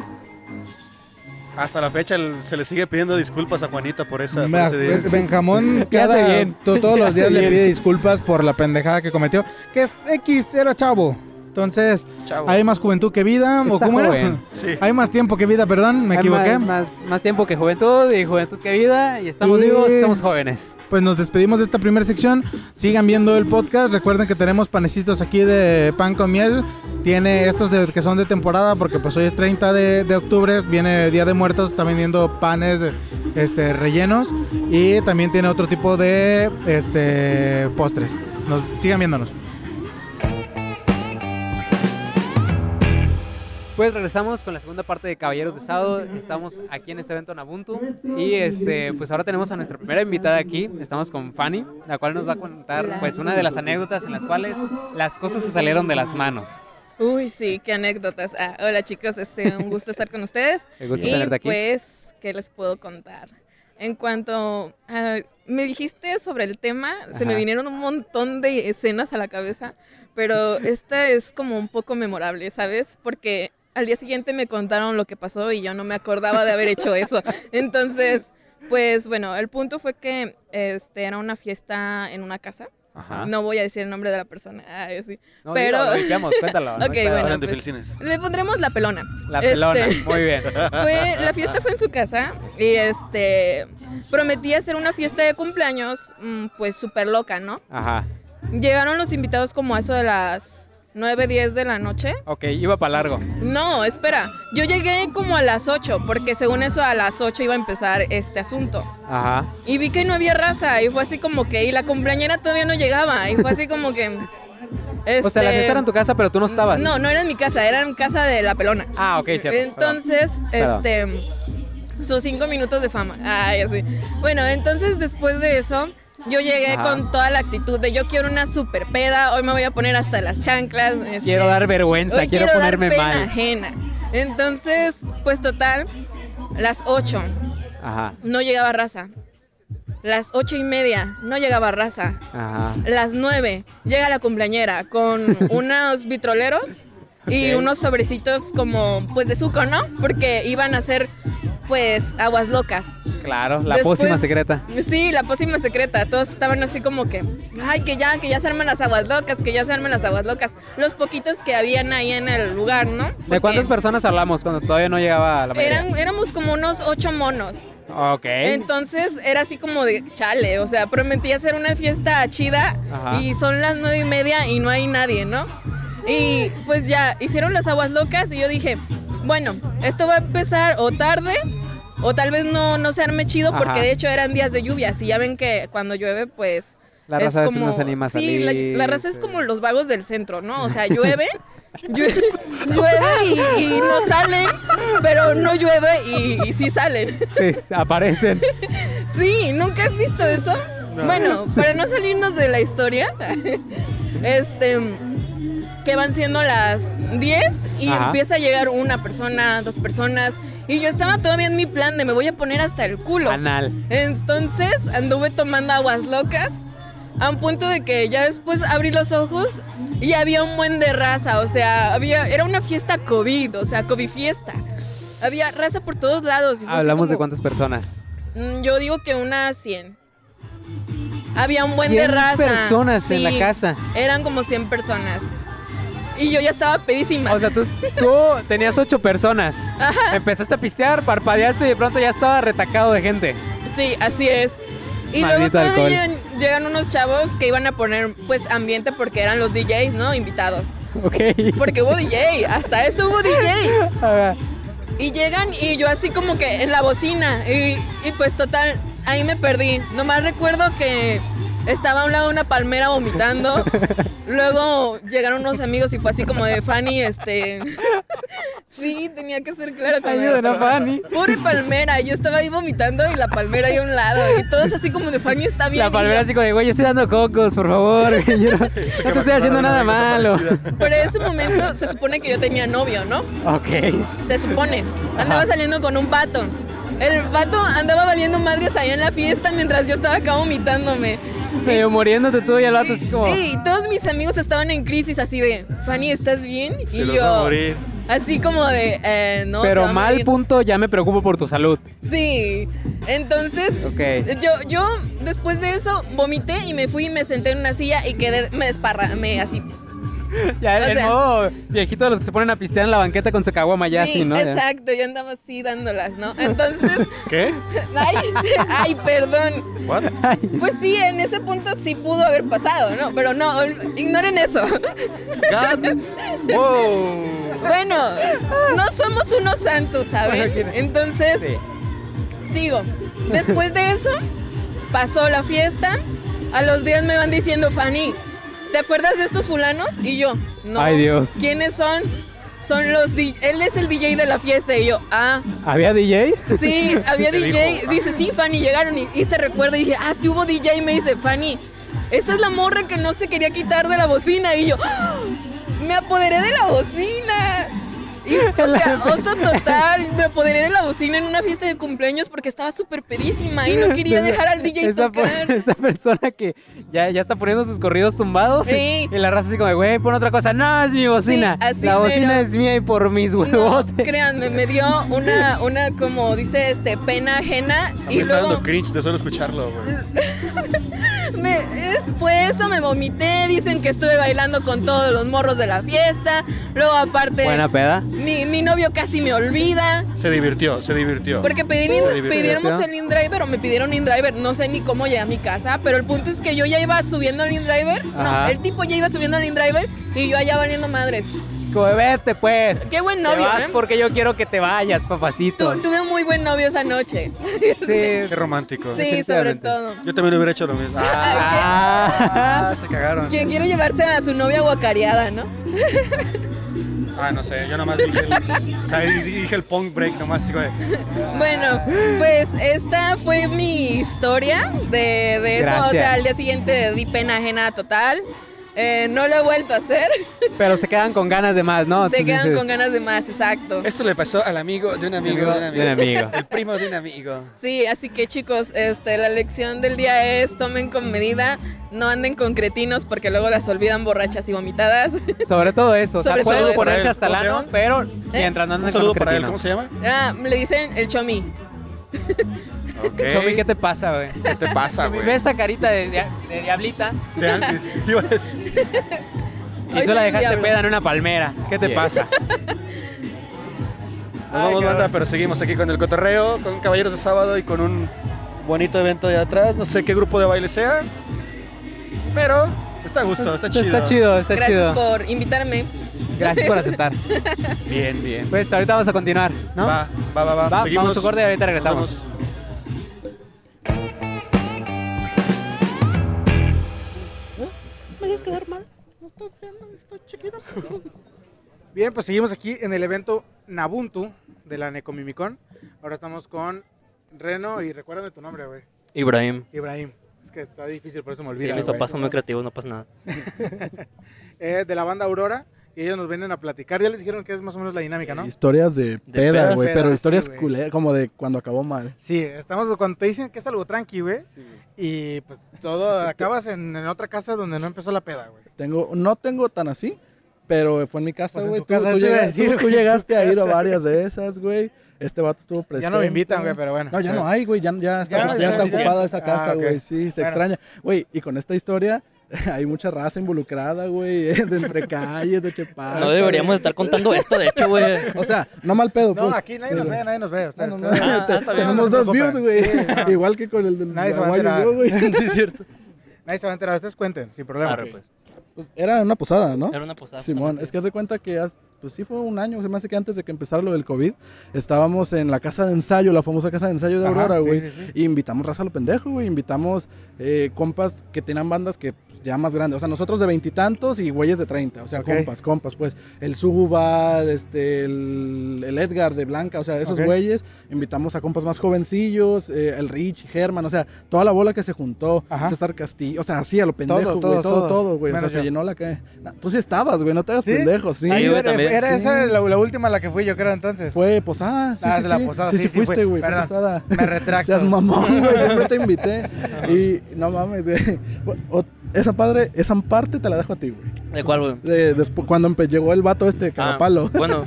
Hasta la fecha el- se le sigue pidiendo disculpas a Juanita por, esa, por ese día. pues, Benjamón ¿Qué hace cada- bien? todos ¿Qué los días le pide disculpas por la pendejada que cometió. Que es X, era chavo. Entonces, Chavo. hay más juventud que vida. ¿O cómo era? Sí. Hay más tiempo que vida, perdón, me Hay equivoqué. Más, más, más tiempo que juventud y juventud que vida. Y estamos Y- vivos, estamos jóvenes. Pues nos despedimos de esta primera sección. Sigan viendo el podcast. Recuerden que tenemos panecitos aquí de pan con miel. Tiene estos de- que son de temporada porque pues hoy es 30 de, de octubre. Viene Día de Muertos. Está vendiendo panes este, rellenos. Y también tiene otro tipo de este, postres. Nos, sigan viéndonos. Pues regresamos con la segunda parte de Caballeros de Sábado. Estamos aquí en este evento en Ubuntu. Y este, pues ahora tenemos a nuestra primera invitada aquí. Estamos con Fanny, la cual nos va a contar pues una de las anécdotas en las cuales las cosas se salieron de las manos. Uy, sí, qué anécdotas. Ah, hola chicos, este, un gusto estar con ustedes. Me gusta y tenerte aquí. pues, ¿qué les puedo contar? En cuanto a, me dijiste sobre el tema, se me vinieron un montón de escenas a la cabeza, pero esta es como un poco memorable, ¿sabes? Porque al día siguiente me contaron lo que pasó y yo no me acordaba de haber hecho eso. Entonces, pues bueno, el punto fue que este era una fiesta en una casa. Ajá. No voy a decir el nombre de la persona. Ay, sí. No, pero- dilo, lo limpiamos, cuéntalo. no Ok, bueno. Pues-. Le pondremos la pelona. La Este, pelona, muy bien. Fue, la fiesta fue en su casa y este prometí hacer una fiesta de cumpleaños mm, pues súper loca, ¿no? Ajá. Llegaron los invitados como a eso de las 9, 10 de la noche. Ok, iba para largo. No, espera. Yo llegué como a las 8, porque según eso a las 8 iba a empezar este asunto. Ajá. Y vi que no había raza y fue así como que, y la cumpleañera todavía no llegaba. Y fue así como que... O sea, la este, fiesta era en tu casa, pero tú no estabas. No, no era en mi casa, era en casa de la pelona. Ah, ok, cierto. Entonces, Perdón. este, sus cinco minutos de fama. Ay, así. Bueno, entonces después de eso, yo llegué Ajá. con toda la actitud de yo quiero una super peda, hoy me voy a poner hasta las chanclas. este, Quiero dar vergüenza, quiero, dar ponerme pena mal. ajena. Entonces, pues total, las 8, Ajá, no llegaba raza. Las ocho y media, no llegaba raza. ajá. Las 9 llega la cumpleañera con unos vitroleros y unos sobrecitos como pues de suco, ¿no? Porque iban a hacer pues aguas locas. Claro, la Después- pócima secreta. Sí, la pócima secreta. Todos estaban así como que, ay, que ya, que ya se arman las aguas locas, que ya se arman las aguas locas. Los poquitos que habían ahí en el lugar, ¿no? ¿De cuántas personas hablamos cuando todavía no llegaba la mayoría? Eran, éramos como unos ocho monos. Ok. Entonces era así como de chale, o sea, prometí hacer una fiesta chida Ajá. y son las nueve y media y no hay nadie, ¿no? Y pues ya hicieron las aguas locas y yo dije, bueno, esto va a empezar o tarde o tal vez no, no se arme chido porque Ajá. de hecho eran días de lluvias y ya ven que cuando llueve pues... la es raza veces como, anima a sí, la, la raza es como los vagos del centro, ¿no? O sea, llueve, llueve, llueve y, y no salen, pero no llueve y, y sí salen. Sí, aparecen. Sí, ¿nunca has visto eso? Bueno, para no salirnos de la historia, este, que van siendo las 10 y Ajá. empieza a llegar una persona, dos personas, y yo estaba todavía en mi plan de me voy a poner hasta el culo. Anal. Entonces anduve tomando aguas locas a un punto de que ya después abrí los ojos y había un buen de raza, o sea, había era una fiesta COVID, o sea, COVID fiesta. Había raza por todos lados. y Hablamos de cuántas personas. Mm, Yo digo que unas 100. Había un buen de 100 raza. personas en la casa. Eran como 100 personas. Y yo ya estaba pedísima. O sea, tú, tú tenías ocho personas. Empezaste a pistear, parpadeaste y de pronto ya estaba retacado de gente. sí, así es. Y Maldito luego llegan, llegan unos chavos que iban a poner pues ambiente porque eran los DJs, ¿no? Invitados. Ok. Porque hubo DJ, hasta eso hubo DJ. Y llegan y yo así como que en la bocina. Y, y pues total, ahí me perdí. Nomás recuerdo que estaba a un lado de una palmera vomitando. Luego llegaron unos amigos y fue así como de Fanny, este. Sí, tenía que ser clara con Ayuden a Fanny. Pobre palmera, yo estaba ahí vomitando y la palmera ahí a un lado. Y todos así como de Fanny está bien. La palmera así como de, güey, yo estoy dando cocos, por favor. Yo no, no te estoy haciendo nada malo. Pero en ese momento se supone que yo tenía novio, ¿no? Ok. Se supone. Andaba saliendo con un vato. El vato andaba valiendo madres ahí en la fiesta mientras yo estaba acá vomitándome. Medio muriéndote tú y el vato así como... Sí, todos mis amigos estaban en crisis así de, Fanny, ¿estás bien? Y Se los va a yo, morir. así como de, eh, no. se Pero mal morir". punto, ya me preocupo por tu salud. Sí. Entonces, Ok. yo, yo después de eso vomité y me fui y me senté en una silla y quedé, me desparramé así. Ya O en sea- modo viejito de los que se ponen a pistear en la banqueta con su caguama ya sí, así, ¿no? Ya. exacto, yo andaba así dándolas, ¿no? Entonces, ¿Qué? ay, ay, perdón. ¿What? Pues sí, en ese punto sí pudo haber pasado, ¿no? Pero no, ignoren eso. God. Wow. Bueno, no somos unos santos, ¿saben? Bueno, ¿quién- Entonces, Sí. sigo. Después de eso, pasó la fiesta. A los días me van diciendo, Fanny, ¿te acuerdas de estos fulanos? Y yo, no. Ay, Dios. ¿Quiénes son? Son los di- Él es el DJ de la fiesta. Y yo, ah, ¿Había DJ? sí, había DJ. dijo. Dice, sí, Fanny, llegaron. Y, y se recuerda y dije, ah, sí hubo DJ. Y me dice, Fanny, esa es la morra que no se quería quitar de la bocina. Y yo, ¡ah! me apoderé de la bocina. Y, o sea, oso total, me apoderé de la bocina en una fiesta de cumpleaños porque estaba súper pedísima y no quería dejar al DJ esa, tocar. esa persona que ya, ya está poniendo sus corridos tumbados y- Sí. y, la raza así como, güey, pon otra cosa. No, es mi bocina. Sí, así la bocina mero. es mía y por mis No, huevotes. créanme, me dio una, una, como dice este, pena ajena. A mí Y me está luego, dando cringe de solo escucharlo, güey. Me, es, fue eso, me vomité, dicen que estuve bailando con todos los morros de la fiesta, luego aparte... Buena peda. Mi, mi novio casi me olvida. Se divirtió, se divirtió. Porque pedí- Se divirtió. pidimos el InDriver o me pidieron InDriver. No sé ni cómo llegué a mi casa, pero el punto es que yo ya iba subiendo al InDriver. No, el tipo ya iba subiendo al InDriver y yo allá valiendo madres. Como, vete pues. Qué buen Te novio, vas ¿eh? porque yo quiero que te vayas, papacito. Tu- tuve un muy buen novio esa noche. Sí. Qué romántico. Sí, sobre todo. Yo también hubiera hecho lo mismo. Ah. Ah, se cagaron. Quien quiere llevarse a su novia guacareada, ¿no? Ah, no sé, yo nomás dije el, o sea, di- dije el punk break nomás. así como de, Bueno, pues esta fue mi historia de, de eso. O sea, al día siguiente di pena ajena total. Eh, no lo he vuelto a hacer. Pero se quedan con ganas de más, ¿no? Se quedan dices, con ganas de más, exacto. Esto le pasó al amigo de un amigo de un amigo. De un amigo. El primo de un amigo. Sí, así que chicos, este, la lección del día es tomen con medida, no anden con cretinos porque luego las olvidan borrachas y vomitadas. Sobre todo eso. O sea, Sobre pueden ponerse hasta el ¿Cómo se ano, pero mientras no anden Un saludo con para él, cretino. ¿cómo se llama? Ah, le dicen el chomi. Ok. Chomi, ¿qué te pasa, güey? ¿Qué te pasa, güey? Ve esta carita de, de- de diablita De y tú la dejaste peda en una palmera. ¿Qué te pasa? Nos vamos, banda, pero seguimos aquí con el cotorreo, con Caballeros de Sábado y con un bonito evento de atrás. No sé qué grupo de baile sea, pero está a gusto, está chido. Está chido, está Gracias chido. por invitarme. Gracias por aceptar. Bien, bien. Pues ahorita vamos a continuar, ¿no? Va, va, va, va. Va, Seguimos. vamos a corte y ahorita Nos regresamos. vemos. Bien, pues seguimos aquí en el evento Nabuntu de la Necomimicón. Ahora estamos con Reno y recuérdame tu nombre, güey. Ibrahim. Ibrahim. Es que está difícil, por eso me Sí, olvida. mis papás son muy creativos, no pasa nada. Eh, de la banda Aurora y ellos nos vienen a platicar. Ya les dijeron que es más o menos la dinámica, ¿no? Historias de peda, güey, pero Pedas, historias sí, güey. culeras, como de cuando acabó mal. Sí, estamos cuando te dicen que es algo tranqui, güey. Y pues todo acabas en, en otra casa donde no empezó la peda, güey. Tengo, no tengo tan así, pero fue en mi casa, Pues en güey. tu tú, casa tú te iba a llegaste, decir, tú- tú güey, en tu llegaste a ir a casa. varias de esas, güey. Este vato estuvo presente. Ya no me invitan, güey, pero bueno. No, ya no hay, güey. Ya, ya está, Ya, ya ya, está sí, sí. ocupada esa Ah, casa, ok. güey. Sí, se Bueno. extraña. Güey, y con esta historia hay mucha raza involucrada, güey. De entre calles, de Chepasta. No deberíamos estar contando esto, de hecho, güey. O sea, no mal pedo, No, pues. aquí nadie nos ve, nadie nos ve. No, Ustedes, no, no, ustedes- Ah, te- bien, tenemos dos views, güey. preocupen. Sí, no. Igual que con el del Nadie se va a enterar. yo, güey. Sí, es cierto. Nadie se va a enterar. Ustedes cuenten, sin problema. Arre, pues. Pues era una posada, ¿no? Era una posada. Simón, es que hace cuenta que haz- pues sí fue un año, se me hace que antes de que empezara lo del COVID, estábamos en la casa de ensayo, la famosa casa de ensayo de Ajá, Aurora, sí, güey. sí, sí. Y invitamos raza a lo pendejo, güey. Invitamos eh, compas que tenían bandas que pues, ya más grandes. O sea, nosotros de veintitantos y, güeyes de treinta. O sea, compas, compas, pues. El Suba, este, el, el Edgar de Blanca, o sea, esos güeyes. Invitamos a compas más jovencillos, eh, el Rich, German, o sea, toda la bola que se juntó. Ajá. César Castillo, o sea, así a lo pendejo, Todo, güey. Todo, todos. todo, güey. O sea, se yo. llenó la calle. Tú sí estabas, güey, no te hagas ¿Sí? pendejo, sí. Sí, Ahí güey, era, también. Era Sí. esa la, la última a la que fui yo creo entonces. Fue posada, sí, Ah, sí, de la posada, sí, sí, sí, sí fue. fuiste, güey, posada. Me retracto. Seas mamón, güey, siempre te invité. Y no mames, güey. Esa padre, esa parte te la dejo a ti, güey. ¿De cuál, güey? De- despu- cuando empe- llegó el vato este, Ah, Carapalo. bueno,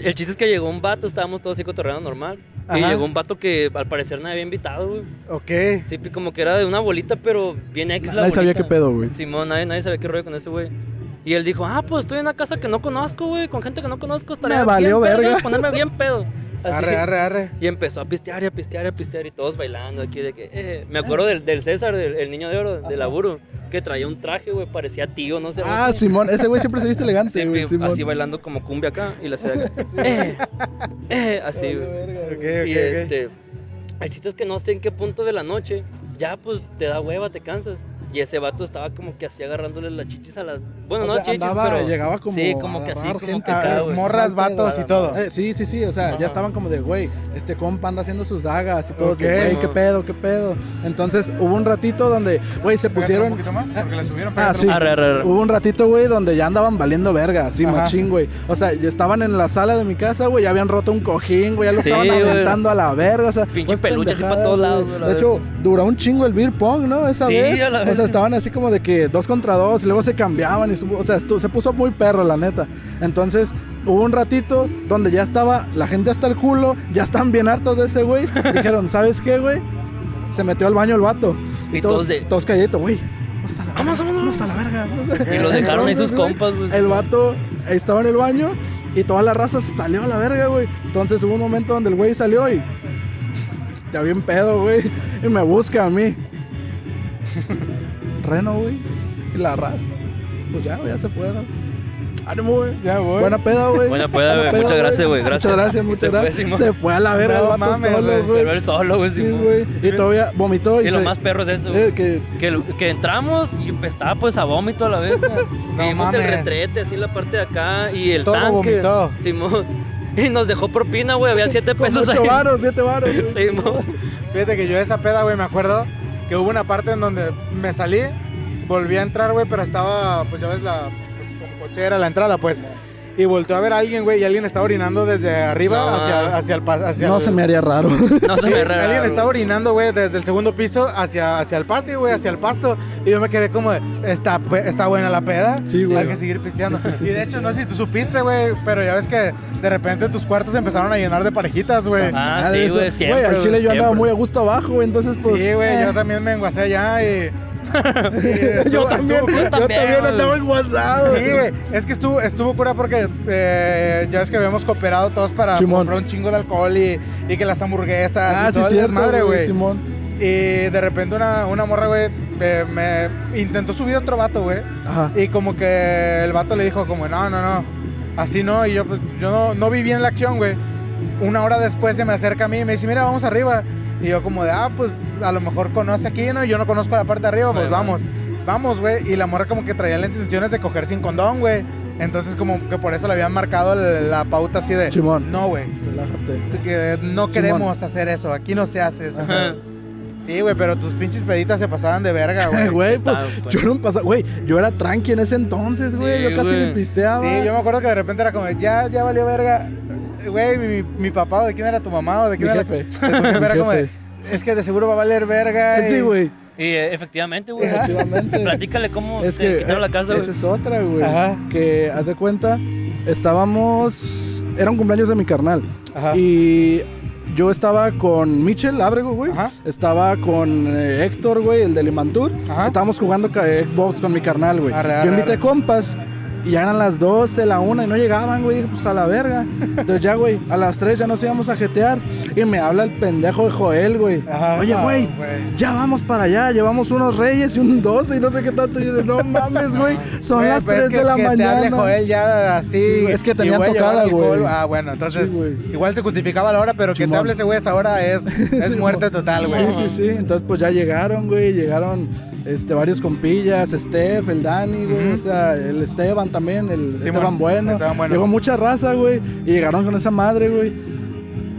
el chiste es que llegó un vato, estábamos todos así cotorreando normal. Y Ajá. llegó un vato que al parecer nadie había invitado, güey. Ok. Sí, como que era de una bolita, pero bien X la Nadie sabía qué pedo, güey. Simón, nadie, nadie sabía qué rollo con ese güey. Y él dijo, ah, pues estoy en una casa que no conozco, güey, con gente que no conozco. Estaría Me valió bien verga. ponerme bien pedo. Así. Arre, arre, arre. Y empezó a pistear y a pistear y a pistear y todos bailando aquí de que... eh, Me acuerdo del, del César, del el niño de oro, del laburo, que traía un traje, güey, parecía tío, no sé. Ah. Simón, ese güey siempre se viste elegante, güey. pi- Simón. así bailando como cumbia acá y la acá. Eh, eh, así, güey. Y este, el chiste es que no sé en qué punto de la noche, ya pues te da hueva, te cansas. Y ese vato estaba como que así agarrándole las chichis a las. Bueno, O no sea, chichis, andaba- pero. llegaba como Sí, a como que así, como que Ah, morras, vatos y todo. Eh, sí, sí, sí, o sea, Ajá. ya estaban como de, güey, este compa anda haciendo sus dagas y todos, de, Ok. güey, qué pedo, qué pedo. Entonces hubo un ratito donde, güey, se pusieron... Un poquito más, porque la subieron. Ah, sí. un- Arre, arre, arre. Hubo un ratito, güey, donde ya andaban valiendo verga, así, Ajá. machín, güey. O sea, ya estaban en la sala de mi casa, güey, ya habían roto un cojín, güey, ya lo Sí, estaban aventando a la verga, o sea. Pinche pues, peluche así pendejadas, pa' todos lados, De hecho, duró un chingo el beer pong, ¿no? Esa Sí, vez. o sea, estaban así como de que dos contra dos, y luego se cambiaban, y o sea, se puso muy perro, la neta. Entonces, hubo un ratito donde ya estaba la gente hasta el culo, ya están bien hartos de ese güey. Dijeron, ¿sabes qué, güey? Se metió al baño el vato. Y todos de- Todos calladitos, güey. La verga. Vamos, vámonos. No está la verga. Y los dejaron ahí sus Entonces, güey, compas, güey. El vato estaba en el baño Y toda la raza se salió a la verga, güey. Entonces hubo un momento donde el güey salió y. Ya bien pedo, güey. Y me busca a mí. Reno, güey. Y la raza. Pues ya, güey, ya se fueron. Ánimo, güey. Ya voy. Buena peda, güey. Buena peda, güey. Muchas gracias, güey. Gracias. Muchas gracias, muchas gracias. Se fue a la verga No el vato mames, solo, güey. güey. Pero él solo, güey. Sí, güey. Y todavía vomitó y, Y lo se- más perro es eso, eh, güey. que Que, que entramos y empezaba pues a vómito a la vez. güey. Vimos el retrete, así la parte de acá y el Todo tanque. vomitó. Simón. Y nos dejó propina, güey. Había siete con pesos ocho ahí. varos, siete varos. güey. Simón. Fíjate que yo esa peda, güey, me acuerdo que hubo una parte en donde me salí, volví a entrar, güey, pero estaba, pues ya ves, la pues, cochera, la entrada, pues. Y volteó a ver a alguien, güey, y alguien estaba orinando desde arriba No, hacia, hacia el hacia No el- se me haría raro. No se me alguien raro. estaba orinando, güey, desde el segundo piso hacia, hacia el patio, güey, hacia el pasto. Y yo me quedé como, de, ¿está, está buena la peda? Sí, güey. Hay que seguir pisteando. Sí, sí, sí, y de hecho, sí. no sé si tú supiste, güey, pero ya ves que de repente tus cuartos empezaron a llenar de parejitas, güey. Ah, Nada sí, güey. Siempre. Güey, al chile yo andaba muy a gusto abajo, güey. Entonces, pues. sí, güey, eh. yo también me enguacé allá y... Yo también, yo también, enguasado. Sí, güey. Es que estuvo, estuvo cura porque eh, ya ves que habíamos cooperado todos para Simón. comprar un chingo de alcohol y, y que las hamburguesas Ah, y sí, todo cierto, desmadre, güey. Simón. Y de repente una, una morra, güey, me, me intentó subir otro vato, güey. Ajá. Y como que el vato le dijo como, no, no, no, así no. Y yo pues, yo no, no vi bien la acción, güey. Una hora después se me acerca a mí y me dice, mira, vamos arriba. Y yo como de, ah, pues a lo mejor conoce aquí, ¿no? Y yo no conozco la parte de arriba, pues Bueno. vamos. Vamos, güey. Y la morra como que traía las intenciones de coger sin condón, güey. Entonces como que por eso le habían marcado la pauta así de, Simón. no, güey. Relájate. Que no queremos hacer eso, aquí no se hace eso. Sí, güey, pero tus pinches peditas se pasaban de verga, güey. Güey, pues, pues. yo no pasaba, güey, yo era tranqui en ese entonces, güey, Sí, yo casi ni pisteaba. Sí, yo me acuerdo que de repente era como, ya, ya valió verga. Güey, mi, mi papá, ¿o de quién era tu mamá? ¿O de Mi quién era? jefe. Era Mi como de, es que de seguro va a valer verga. Sí, y- güey, Y eh, efectivamente, güey. efectivamente. Platícale cómo Es te que quitaron la eh, casa, esa güey. es otra, güey. Ajá. Que, haz de cuenta, estábamos, era un cumpleaños de mi carnal. Ajá. Y yo estaba con Michel Ábrego, güey. Ajá. Estaba con eh, Héctor, güey, el de Limantur. Ajá. Estábamos jugando Xbox con mi carnal, güey. Yo invité arre. compas y ya eran las 12, la 1 y no llegaban, güey. Pues a la verga. Entonces ya, güey, a las 3 ya nos íbamos a jetear. Y me habla el pendejo de Joel, güey. Ajá, Oye, no, güey, ya vamos para allá. Llevamos unos reyes y un 12 y no sé qué tanto. Y yo de, no mames, güey. Son las pues 3 es que- de la que te mañana. Joel ya así. Sí, es que tenían llevar tocada, güey. Ah, bueno, entonces Sí, igual se justificaba la hora, pero que te hable ese güey a esa hora es, es Sí, muerte total, güey. Sí, sí, sí. Entonces, pues ya llegaron, güey. Llegaron este, varios compillas, Steph, el Dani, güey. O sea, el Esteban también, el Esteban Bueno. Esteban Bueno. Llegó mucha raza, güey. Y llegaron con esa madre, güey.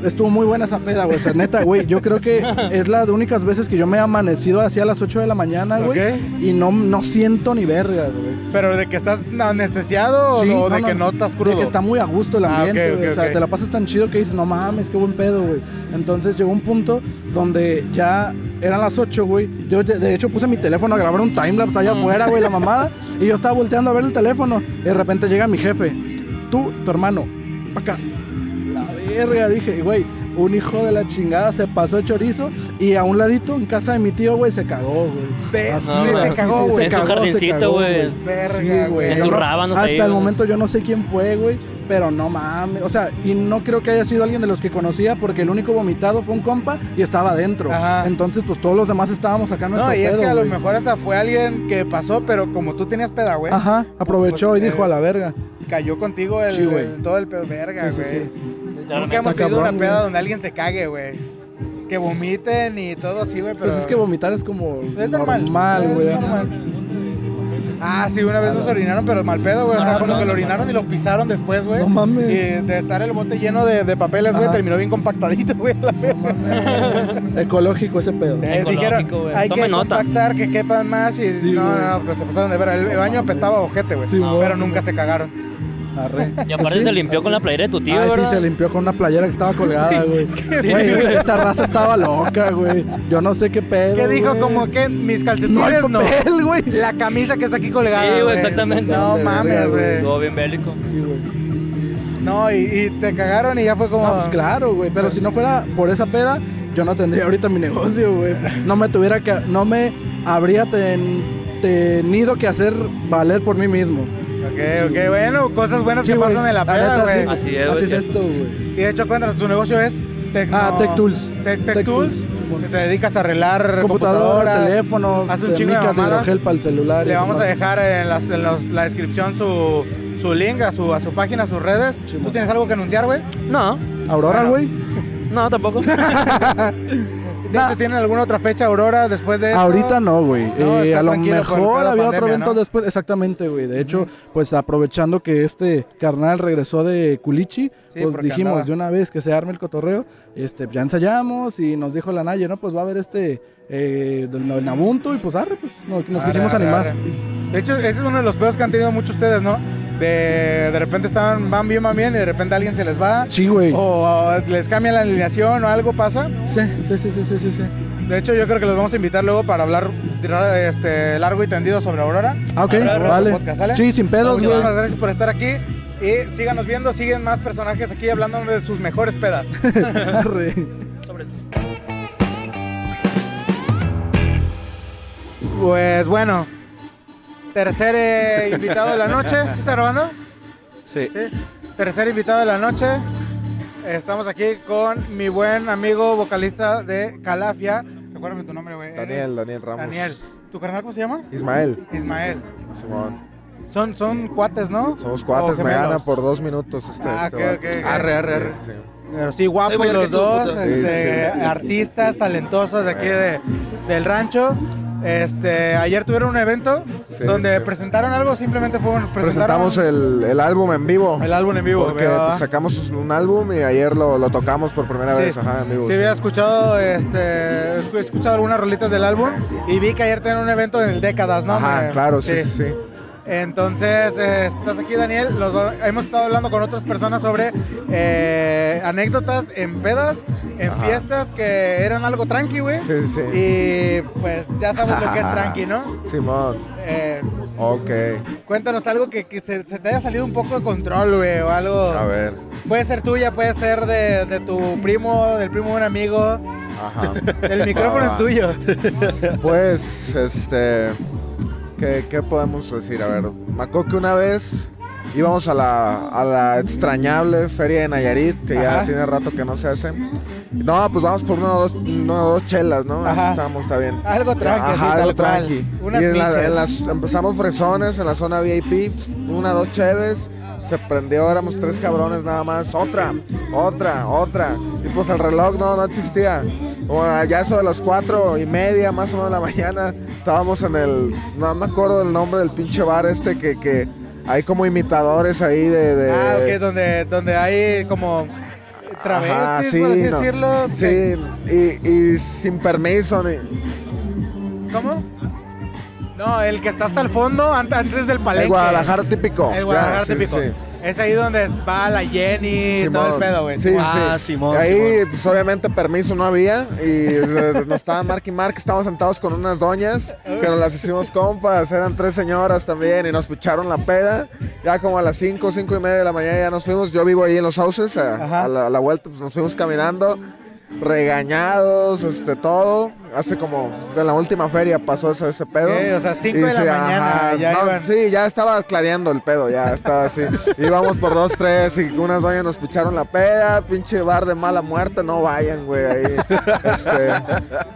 Estuvo muy buena esa peda, güey. O sea, neta, güey. Yo creo que es la de únicas veces que yo me he amanecido así a las 8 de la mañana, güey. Ok. Y no, no siento ni vergas, güey. Pero de que estás anestesiado Sí, o de no, que no, estás crudo. De que está muy a gusto el Ah, ambiente, o sea, te la pasas tan chido que dices, no mames, qué buen pedo, güey. Entonces llegó un punto donde ya eran las 8, güey. Yo de, de hecho puse mi teléfono a grabar un timelapse allá afuera, güey, la mamada. Y yo estaba volteando a ver el teléfono. Y de repente llega mi jefe. Tú, tu hermano, pa' acá. La verga, dije, güey. Un hijo de la chingada se pasó chorizo y a un ladito, en casa de mi tío, güey, se cagó, güey. Así, sí, se cagó, sí, güey. se En su jardincito, güey. Sí, güey. En sus rábanos Hasta ahí, el güey. momento yo no sé quién fue, güey. Pero no mames. O sea, y no creo que haya sido alguien de los que conocía porque el único vomitado fue un compa y estaba adentro. Ajá. Entonces, pues todos los demás estábamos acá en nuestro No, y es que a lo güey. mejor hasta fue alguien que pasó, pero como tú tenías peda, güey. Ajá, aprovechó Pues, y dijo eh, a la verga. Cayó contigo el, Sí, güey. el- todo el pedo verga, Sí, güey. sí, sí. Nunca hemos tenido una peda güey. donde alguien se cague, güey. Que vomiten y todo así, güey, pero... Pues es que vomitar es como Es normal. normal, es güey. normal. Ah, sí, una vez nos orinaron, pero mal pedo, güey. O sea, como que lo orinaron y lo pisaron después, güey. No mames. Y de estar el bote lleno de, de papeles, güey, terminó bien compactadito, güey. la verga. Ecológico ese pedo. Eh, Ecológico, dijeron, güey. hay Tome que nota. compactar, que quepan más y Sí, no, no, no, pues se pasaron de ver. El, el baño apestaba ojete, güey. Sí, güey, pero nunca se cagaron. Arre. Y aparte Sí, se limpió así. con la playera de tu tío, Ah, sí, ¿verdad? se limpió con una playera que estaba colgada, güey. Güey, esa raza estaba loca, güey. Yo no sé qué pedo. ¿Qué dijo? güey. Como que mis No hay calcetines no. papel, güey. La camisa que está aquí colgada. Sí, güey, exactamente. No mames, güey. Estuvo bien bélico. Sí, güey. No, y, y te cagaron y ya fue como. No, pues claro, güey. Pero si no fuera por esa peda, yo no tendría ahorita mi negocio, güey. No me tuviera que. No me habría ten- tenido que hacer valer por mí mismo. Ok, ok, bueno, cosas buenas Sí, que güey. pasan en la peda, güey. sí, Así es, Así es esto, güey. Y de hecho, cuéntanos, tu negocio es Tecno- Ah, Tech Tools. Tech, Tech Tech Tools. Que te dedicas a arreglar Computadoras, computadoras. teléfonos, Hace un chingo de micas de mamadas. hidrogel para el celular. y Le vamos a dejar en, las- en los- la descripción su, su link a su, a su página, a sus redes. ¿Tú tienes algo que anunciar, güey? No, Aurora, Bueno. güey. no, tampoco. ¿De hecho, ¿Tienen alguna otra fecha, Aurora, después de esto? Ahorita no, güey. No, Eh, a lo mejor había otro evento ¿no? después. Exactamente, güey. De hecho, pues aprovechando que este carnal regresó de Culichi, Sí, pues dijimos andaba. de una vez que se arme el cotorreo. Este, ya ensayamos y nos dijo la Naye, ¿no? Pues va a haber este eh, del Nabuntu y pues arre, pues nos, nos Arre, quisimos arre, animar. arre. De hecho, ese es uno de los pedos que han tenido muchos ustedes, ¿no? De, de repente estaban, van bien, van bien y de repente alguien se les va. Sí, güey. O les cambia la alineación o algo pasa. Sí, sí, sí, sí, sí, sí, sí. De hecho, yo creo que los vamos a invitar luego para hablar este, largo y tendido sobre Aurora. Ah, ok, Aurora vale. Podcast, ¿sale? Sí, sin pedos, güey. Muchísimas gracias por estar aquí. Y síganos viendo, siguen más personajes aquí hablando de sus mejores pedas. Arre. Pues bueno, tercer eh, invitado de la noche. ¿Sí está grabando? Sí. Sí. Tercer invitado de la noche. Estamos aquí con mi buen amigo vocalista de Calafia. Recuérdame tu nombre, güey. Daniel, Daniel Ramos. Daniel. ¿Tu carnal cómo se llama? Ismael, Ismael. Simón. Son, son cuates, ¿no? Somos cuates, me gana por dos minutos este. Ah, este ok, vato. ok, ok. Arre, arre, arre. Sí. Pero sí, guapos los tú, dos, este, Sí, sí. artistas talentosos de aquí de, del rancho. Este, ayer tuvieron un evento Sí, donde sí. presentaron algo, simplemente fue un- presentaron Presentamos el, el álbum en vivo. el álbum en vivo. Porque ¿verdad? pues, sacamos un álbum y ayer lo, lo tocamos por primera Sí. vez, ajá, en vivo. Sí, había escuchado, este, escu- escuchado algunas rolitas del álbum y vi que ayer tenían un evento en el Décadas, ¿no? Ajá, Me- claro, sí, sí, sí. Entonces, eh, estás aquí, Daniel. Los hemos estado hablando con otras personas sobre eh, anécdotas en pedas, en Ajá. fiestas que eran algo tranqui, güey. Sí, sí. Y pues ya sabes lo que es tranqui, ¿no? Simón, Eh, ok. cuéntanos algo que, que se, se te haya salido un poco de control, güey, o algo. A ver, Puede ser tuya, puede ser de, de tu primo, del primo de un amigo. ajá. El micrófono es va. tuyo. Pues, este. ¿Qué, qué podemos decir? A ver, me acuerdo que una vez íbamos a la, a la extrañable feria de Nayarit, que Ajá. ya tiene rato que no se hace. No, pues vamos por una o dos, una dos chelas, ¿no? Ajá. Estamos, está bien. Algo tranqui, Ajá, algo tranqui. Unas y en, la- miches. en las, empezamos fresones en la zona VIP, una, dos cheves, se prendió, éramos tres cabrones nada más, otra, otra, otra. Y pues el reloj no, no existía. Bueno, ya eso de las cuatro y media, más o menos de la mañana, estábamos en el, no me acuerdo del nombre del pinche bar este que, que hay como imitadores ahí de... de- Ah, ok, donde, donde hay como travestis, Ajá, sí, por así no. decirlo. Sí, y, y sin permiso, ni, ¿Cómo? No, el que está hasta el fondo, an- antes del palenque. el Guadalajara típico. El Guadalajara Ya, sí, típico. sí. Es ahí donde va la Jenny y todo el Simón. pedo, güey. Sí, Ah, sí. Simón, Ahí, pues obviamente permiso no había y eh, nos estaban Mark y Mark, estábamos sentados con unas doñas, pero las hicimos compas, eran tres señoras también y nos ficharon la peda. Ya como a las 5, 5 y media de la mañana ya nos fuimos, yo vivo ahí en los houses, a, Ajá. a la, a la vuelta pues nos fuimos caminando, regañados, este, todo. Hace como, pues, de la última feria pasó ese, ese pedo. Sí, o sea, 5 Y de la sí, mañana ajá, ya no, iban. Sí, ya estaba clareando el pedo, ya estaba así. Íbamos por dos, tres y unas doñas nos picharon la peda, pinche bar de mala muerte, no vayan, güey, ahí. Este,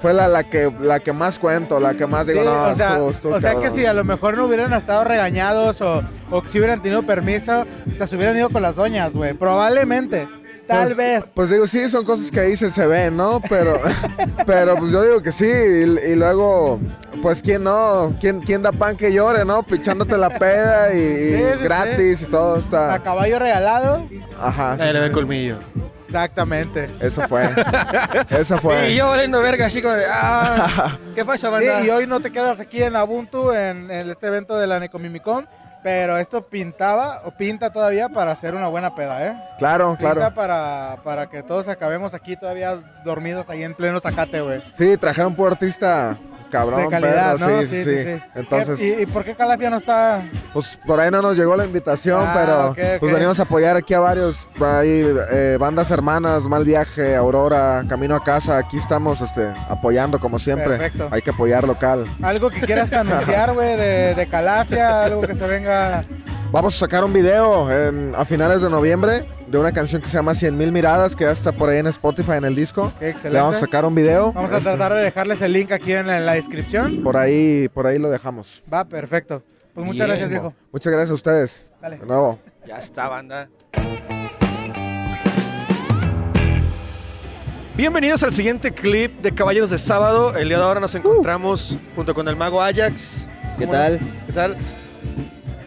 fue la, la, que, la que más cuento, la que más digo, Sí, no, o sea, estuvo- estuvo o sea que si a lo mejor no hubieran estado regañados o, o si hubieran tenido permiso, o sea, se hubieran ido con las doñas, güey. Probablemente. Tal Pues- vez. Pues digo, sí, son cosas que ahí se, se ven, ¿no? Pero, pero pues yo digo que sí. Y, y luego, pues quién no, quién, quién da pan que llore, ¿no? Pichándote la peda y, y Sí, sí, gratis y todo A está. caballo regalado. Ajá. sí, Ahí le ve sí. colmillo. Exactamente. Eso fue. Eso fue. Y yo valiendo verga, chico. De, ah, ¿Qué pasa, Sí, banda? y hoy no te quedas aquí en Ubuntu, en, en este evento de la Necomimicon, pero esto pintaba o pinta todavía para hacer una buena peda, ¿eh? Claro, Pinta claro. para, para que todos acabemos aquí todavía dormidos ahí en pleno zacate, güey. Sí, trajeron puro artista cabrón, De calidad, perro, ¿no? sí, sí, sí. Entonces, ¿Y, y por qué Calafia no está...? pues por ahí no nos llegó la invitación, Ah, pero pues venimos a apoyar aquí a varios, ahí, eh, bandas hermanas, Mal Viaje, Aurora, Camino a Casa, aquí estamos este, apoyando como siempre. Perfecto. Hay que apoyar local. Algo que quieras anunciar, güey, de, de Calafia, algo que se venga Vamos a sacar un video en- a finales de noviembre de una canción que se llama 100 mil miradas, que ya está por ahí en Spotify en el disco. Qué excelente. Le vamos a sacar un video. Vamos a Este, tratar de dejarles el link aquí en la, en la descripción. Por ahí, por ahí lo dejamos. Va, perfecto. Pues muchas gracias, viejo. Muchas gracias a ustedes. Dale. De nuevo. Ya está, banda. Bienvenidos al siguiente clip de Caballeros de Sábado. El día de ahora nos encontramos junto con el mago Ajax. ¿Qué ¿Cómo- tal? ¿Qué tal?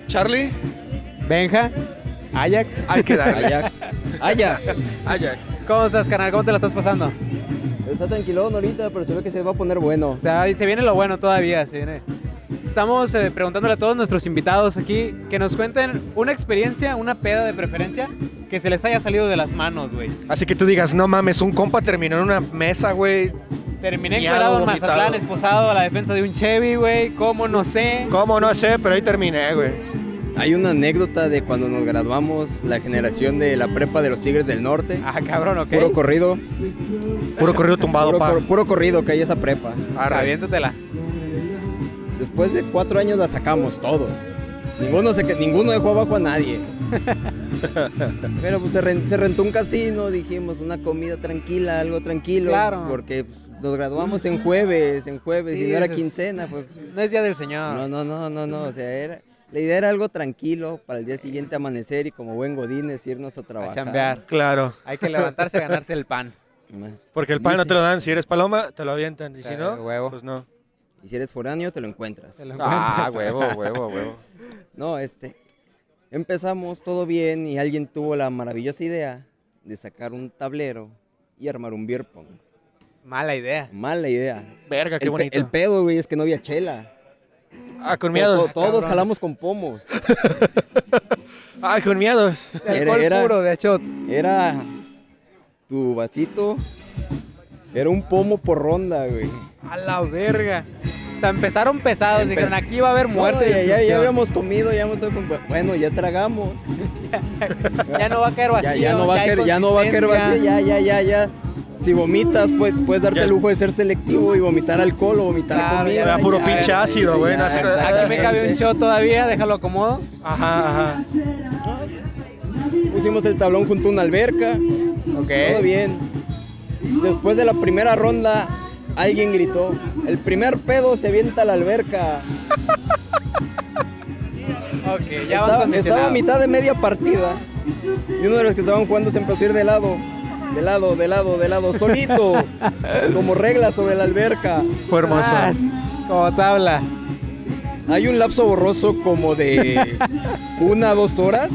Charlie. Benja, Ajax. Hay que darle. Ajax. Ajax. Ajax. ¿Cómo estás, canal? ¿Cómo te la estás pasando? Está tranquilón ahorita, pero se ve que se va a poner bueno. O sea, se viene lo bueno todavía, se viene. Estamos eh, preguntándole a todos nuestros invitados aquí que nos cuenten una experiencia, una peda de preferencia, que se les haya salido de las manos, güey. Así que tú digas, no mames, un compa terminó en una mesa, güey. Terminé encuerado en. Mazatlán, esposado a la defensa de un Chevy, güey. ¿Cómo? No sé. ¿Cómo? No sé, pero ahí terminé, güey. Hay una anécdota de cuando nos graduamos, la generación de la prepa de los Tigres del Norte. Ah, cabrón, ok. Puro corrido. Puro corrido tumbado, Puro, pa. puro corrido que hay esa prepa. Arre. Aviéntatela. Después de cuatro años la sacamos todos. Ninguno, se, que- ninguno dejó abajo a nadie. Pero pues se, ren- se rentó un casino, dijimos, una comida tranquila, algo tranquilo. Claro. Porque pues, nos graduamos en jueves, en jueves, Sí, y no era quincena. Pues, No es día del Señor. no, no, no, no, no. O sea, era, la idea era algo tranquilo para el día siguiente amanecer y como buen godines irnos a A trabajar. chambear. Claro. Hay que levantarse a ganarse el pan. Porque el pan no te lo dan. Si eres paloma, te lo avientan. Y si no, huevo. pues no. Y si eres foráneo, te lo encuentras. Se lo Ah, encuentra. huevo, huevo, huevo. No, este. Empezamos todo bien y alguien tuvo la maravillosa idea de sacar un tablero y armar un beer pong. Mala idea. Mala idea. Verga, qué el, pe- bonito. el pedo, güey, es que no había chela. Ah, con miedo. to- todos jalamos con pomos. Ay, con miedo. Alcohol era- puro, de hecho. Era tu vasito. Era un pomo por ronda, güey. A la verga. O sea, empezaron pesados. Empe- Dijeron, aquí va a haber muerte. No, ya, ya- habíamos comido, ya hemos bueno, ya tragamos. Ya no va a caer vacío. Ya, ya no va a caer, ya no va a caer vacío, ya, ya, ya, ya. Si vomitas, puedes, puedes darte Ya. el lujo de ser selectivo y vomitar alcohol o vomitar Claro, comida. ya, puro ya, pinche ya, ácido, güey, Aquí me cabe un shot todavía, déjalo acomodo. Ajá, ajá. Pusimos el tablón junto a una alberca, Ok. todo bien. Después de la primera ronda, alguien gritó, el primer pedo se avienta a la alberca. Ok, ya estaba, estaba a mitad de media partida y uno de los que estaban jugando se empezó a ir de lado, de lado, de lado, de lado, solito, como regla sobre la alberca. Fue hermoso. Tras, Como tabla. Hay un lapso borroso como de una a dos horas.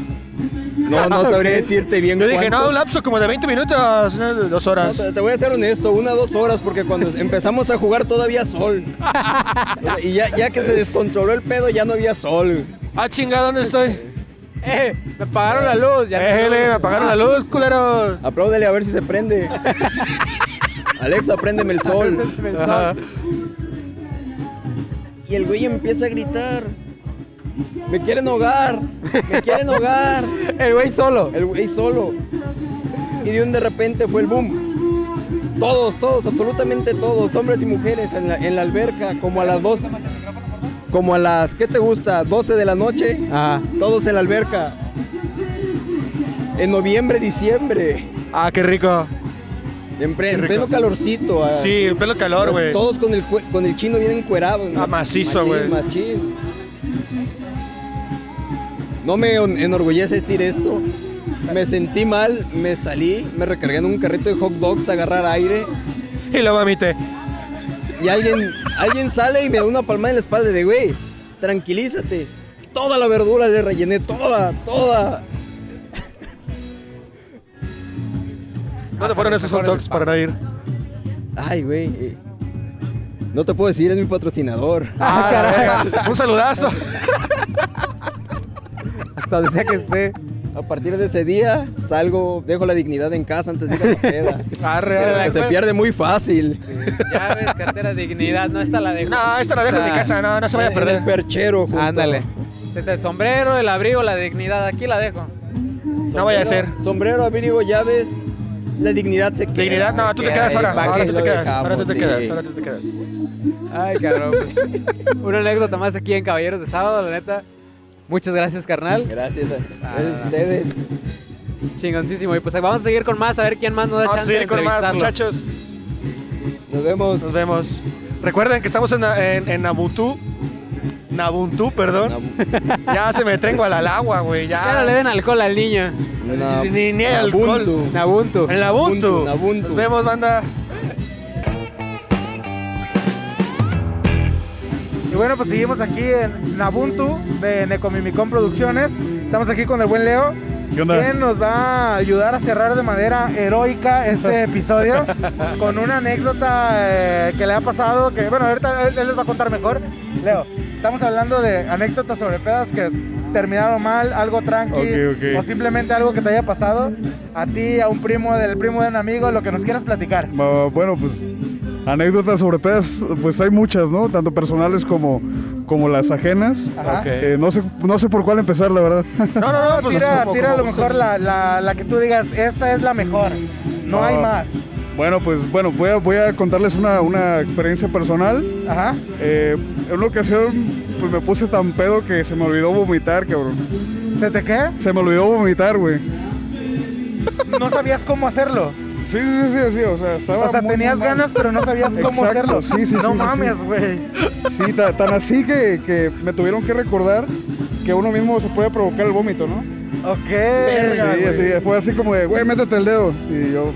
No, no sabría decirte bien Yo dije, cuánto. no, un lapso como de 20 minutos, no, dos No, horas. te, te voy a ser honesto, una o dos horas, porque cuando empezamos a jugar todavía sol. Y ya, ya que se descontroló el pedo, ya no había sol. Ah, chinga, ¿dónde estoy? Eh, me apagaron la luz. Ya Éjele, me apagaron la luz, culeros. Apláudele a ver si se prende. Alexa, préndeme el sol. Y el güey empieza a gritar. Me quieren ahogar, me quieren ahogar. El güey solo. El güey solo. Y de un de repente fue el boom. Todos, todos, absolutamente todos, hombres y mujeres en la, en la alberca, como a las dos. Como a las, ¿qué te gusta? 12 de la noche. Ajá. Todos en la alberca. En noviembre, diciembre. Ah, qué rico. En, pre- en pleno calorcito. ah. Sí, el pelo calor, güey. Todos con el, con el chino bien encuerado. Ah, macizo, güey. No me en- enorgullece decir esto. Me sentí mal, me salí, me recargué en un carrito de hot dogs a agarrar aire. Y lo vomité. Y alguien, alguien sale y me da una palmada en la espalda de, güey, tranquilízate. Toda la verdura le rellené, toda, toda. ¿Dónde fueron esos hot dogs para no ir? Ay, güey. eh, No te puedo decir, es mi patrocinador. Ah. Un saludazo. Hasta donde sea que esté. A partir de ese día, salgo, dejo la dignidad en casa antes de ir a la peda. Arre, arre. Que se pierde muy fácil. Ya ves, cartera dignidad. No, esta la dejo. No, esta la dejo en mi casa, no, no se vaya a En el perder. perchero. junto. Ándale. Desde el sombrero, el abrigo, la dignidad. Aquí la dejo. No vaya a ser. Sombrero, abrigo, llaves. La dignidad se queda. Dignidad, no, tú te quedas ahora. ¿para Ahora tú te quedas. Ahora tú te Sí. quedas. Ahora tú te quedas. Ay, cabrón. Una anécdota más aquí en Caballeros de Sábado, la neta. Muchas gracias, carnal. Gracias a, Ah. gracias a ustedes. Chingoncísimo. Y pues vamos a seguir con más, a ver quién más nos da Vamos a chance de seguir con más, muchachos. Nos vemos. Nos vemos. Recuerden que estamos en, en, en Nabuntu. Nabuntu, perdón. Ya se me trengo al agua, güey. Ya Ya. no le den alcohol al niño. Na- Ni, ni alcohol. Nabuntu. Nabuntu. En Nabuntu. Nabuntu. Nos vemos, banda. Y bueno, pues seguimos aquí en Nabuntu de Necomimicón Producciones. Estamos aquí con el buen Leo. ¿Qué onda? Quien nos va a ayudar a cerrar de manera heroica este episodio con una anécdota eh, que le ha pasado. Que bueno, ahorita él, él les va a contar mejor. Leo, estamos hablando de anécdotas sobre pedas que terminaron mal, algo tranqui, Ok, ok. o simplemente algo que te haya pasado a ti, a un primo del primo de un amigo, lo que nos quieras platicar. Bueno, pues anécdotas sobre pedas, pues hay muchas, ¿no? Tanto personales como, como las ajenas. Ajá. Ok. Eh, no, sé, no sé por cuál empezar, la verdad. No, no, no. Pues, tira, como- tira a lo mejor la, la- la que tú digas, esta es la mejor. No Ah. hay más. bueno, pues bueno, voy a, voy a contarles una, una experiencia personal. Ajá. Eh, en una ocasión, pues me puse tan pedo que se me olvidó vomitar, cabrón. ¿Se te qué? Se me olvidó vomitar, güey. No sabías cómo hacerlo. Sí, sí, sí, sí, o sea, estaba O sea, muy, tenías mal. ganas, pero no sabías cómo Exacto, hacerlo. sí, sí, no sí, sí, mames, sí. güey. Sí, ta- tan así que, que me tuvieron que recordar que uno mismo se puede provocar el vómito, ¿no? Ok. sí, así, fue así como de, güey, métete el dedo. Y yo,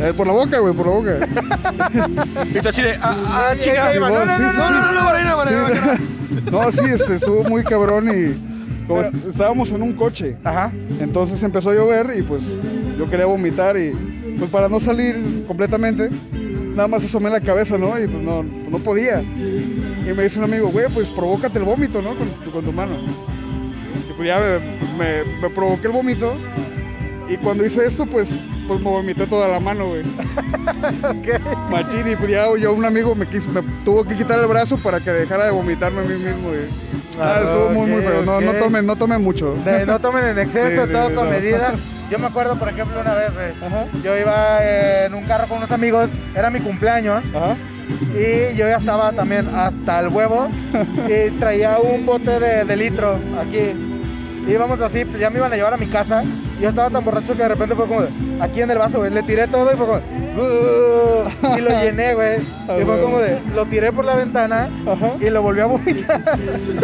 eh, por la boca, güey, por la boca. Y tú así de, ah, ah, chica. No, no, no, no, sí, no, sí, no, no, sí. sí, este, estuvo muy cabrón y como estábamos en un coche. Ajá. Entonces empezó a llover y pues yo quería vomitar y pues para no salir completamente, nada más asomé la cabeza, ¿no? Y pues no, pues, no podía. Y me dice un amigo, güey, pues provócate el vómito, ¿no? Con, tu- con tu mano. Y pues ya me, pues, me- me provoqué el vómito. Y cuando hice esto, pues, pues me vomité toda la mano, güey. Machín, y pues ya yo, un amigo me, quiso, me tuvo que quitar el brazo para que dejara de vomitarme a mí mismo, güey. Ah, estuvo muy, muy feo. No, no tomen, no tomen mucho. De- no tomen en exceso, sí, todo sí, con no. medida. Yo me acuerdo, por ejemplo, una vez, güey, Ajá, yo iba en un carro con unos amigos, era mi cumpleaños, ajá. y yo ya estaba también hasta el huevo, y traía un bote de, de litro aquí. Íbamos así, pues, ya me iban a llevar a mi casa, yo estaba tan borracho que de repente fue como, de, aquí en el vaso, güey, le tiré todo y fue como, y lo llené, güey, y fue como de, lo tiré por la ventana, Ajá. y lo volví a vomitar.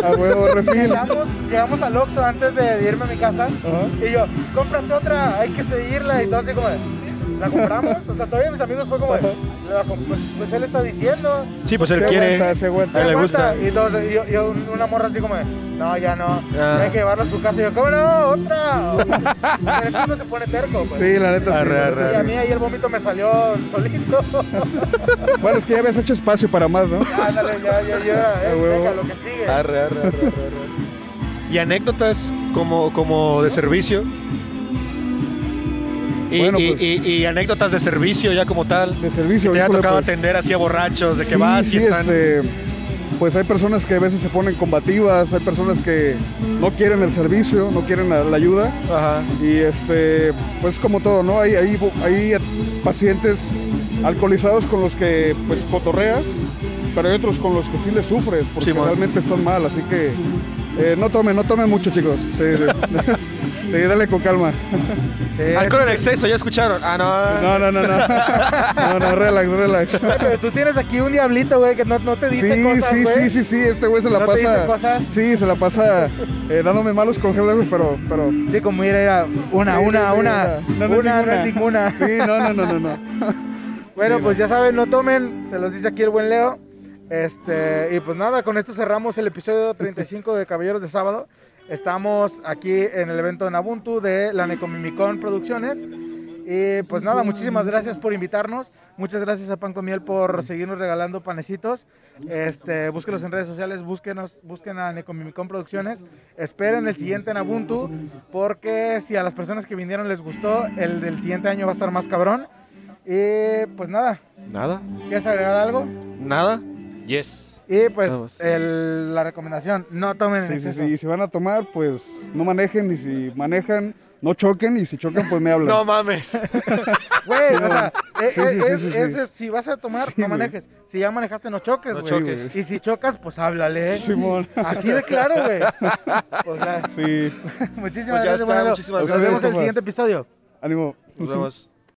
A huevo, refil. Llegamos, llegamos al Oxxo antes de irme a mi casa, Ajá. y yo, cómprate otra, hay que seguirla, y todo así como de, ¿la compramos? O sea, todavía mis amigos fue como de, "La comp- pues, pues él está diciendo. Sí, pues él Se quiere. aguanta, se aguanta. A él le aguanta". gusta. Y, todos, y yo, yo, una morra así como no, ya no, Ah. hay que llevarla a su casa. Y yo, ¿cómo no? Otra. Pero es que uno se pone terco, pues. Sí, la neta sí. Arre, arre, Y a mí ahí el vómito me salió solito. Bueno, es que ya habías hecho espacio para más, ¿no? Ándale, ya, ya, ya, eh, venga, lo que sigue. Arre, arre, arre, arre, arre. Y anécdotas como, como de servicio. Y, Bueno, y- pues. y- y anécdotas de servicio ya como tal. De servicio. Que te ha tocado pues, atender así a borrachos, de que sí, vas sí, y están. este, pues hay personas que a veces se ponen combativas, hay personas que no quieren el servicio, no quieren la, la ayuda. Ajá. Y este, pues como todo, ¿no? Hay, hay, hay pacientes alcoholizados con los que pues cotorreas, pero hay otros con los que sí les sufres, porque realmente están mal, así que eh, no tomen, no tomen mucho chicos. Sí, sí. Sí, dale con calma. Sí, Alcohol en exceso, ya escucharon. Ah, no. No, no, no, no. No, no, relax, relax. Oye, pero tú tienes aquí un diablito, güey, que no, no te dice Sí, cosas, sí, güey. sí, sí, sí, este güey se la ¿No te dice pasa. cosas? Sí, se la pasa eh, dándome malos consejos, güey, pero, pero. Sí, como ir a una, Sí, una, sí, sí, una, no, no una, no es ninguna. Sí, no, no, no, no, no. Bueno, Sí, pues no. ya saben, no tomen, se los dice aquí el buen Leo. Este, y pues nada, con esto cerramos el episodio 35 de Caballeros de Sábado. Estamos aquí en el evento de Nabuntu de la Necomimicón Producciones. Y pues nada, muchísimas gracias por invitarnos. Muchas gracias a Pan con Miel por seguirnos regalando panecitos. Este, búsquenos en redes sociales, búsquenos, busquen a Necomimicón Producciones. Esperen el siguiente Nabuntu, porque si a las personas que vinieron les gustó, el del siguiente año va a estar más cabrón. Y pues nada, Nada. ¿quieres agregar algo? Nada. Yes. Y pues el- la recomendación, no tomen en Sí, sí, sí. Y si van a tomar, pues no manejen. Y si manejan, no choquen y si chocan, pues me hablan. No mames. Güey, Sí, o sea, sí, sí, sí, es- sí, sí. ese, si vas a tomar, Sí, no manejes. Si ya manejaste, no choques, No güey. choques. Y si chocas, pues háblale. Simón. Así de claro, güey. Pues ya. Sí, Muchísimas Pues ya gracias, está, muchísimas Nos gracias, vemos en el siguiente episodio. ánimo. Nos vemos.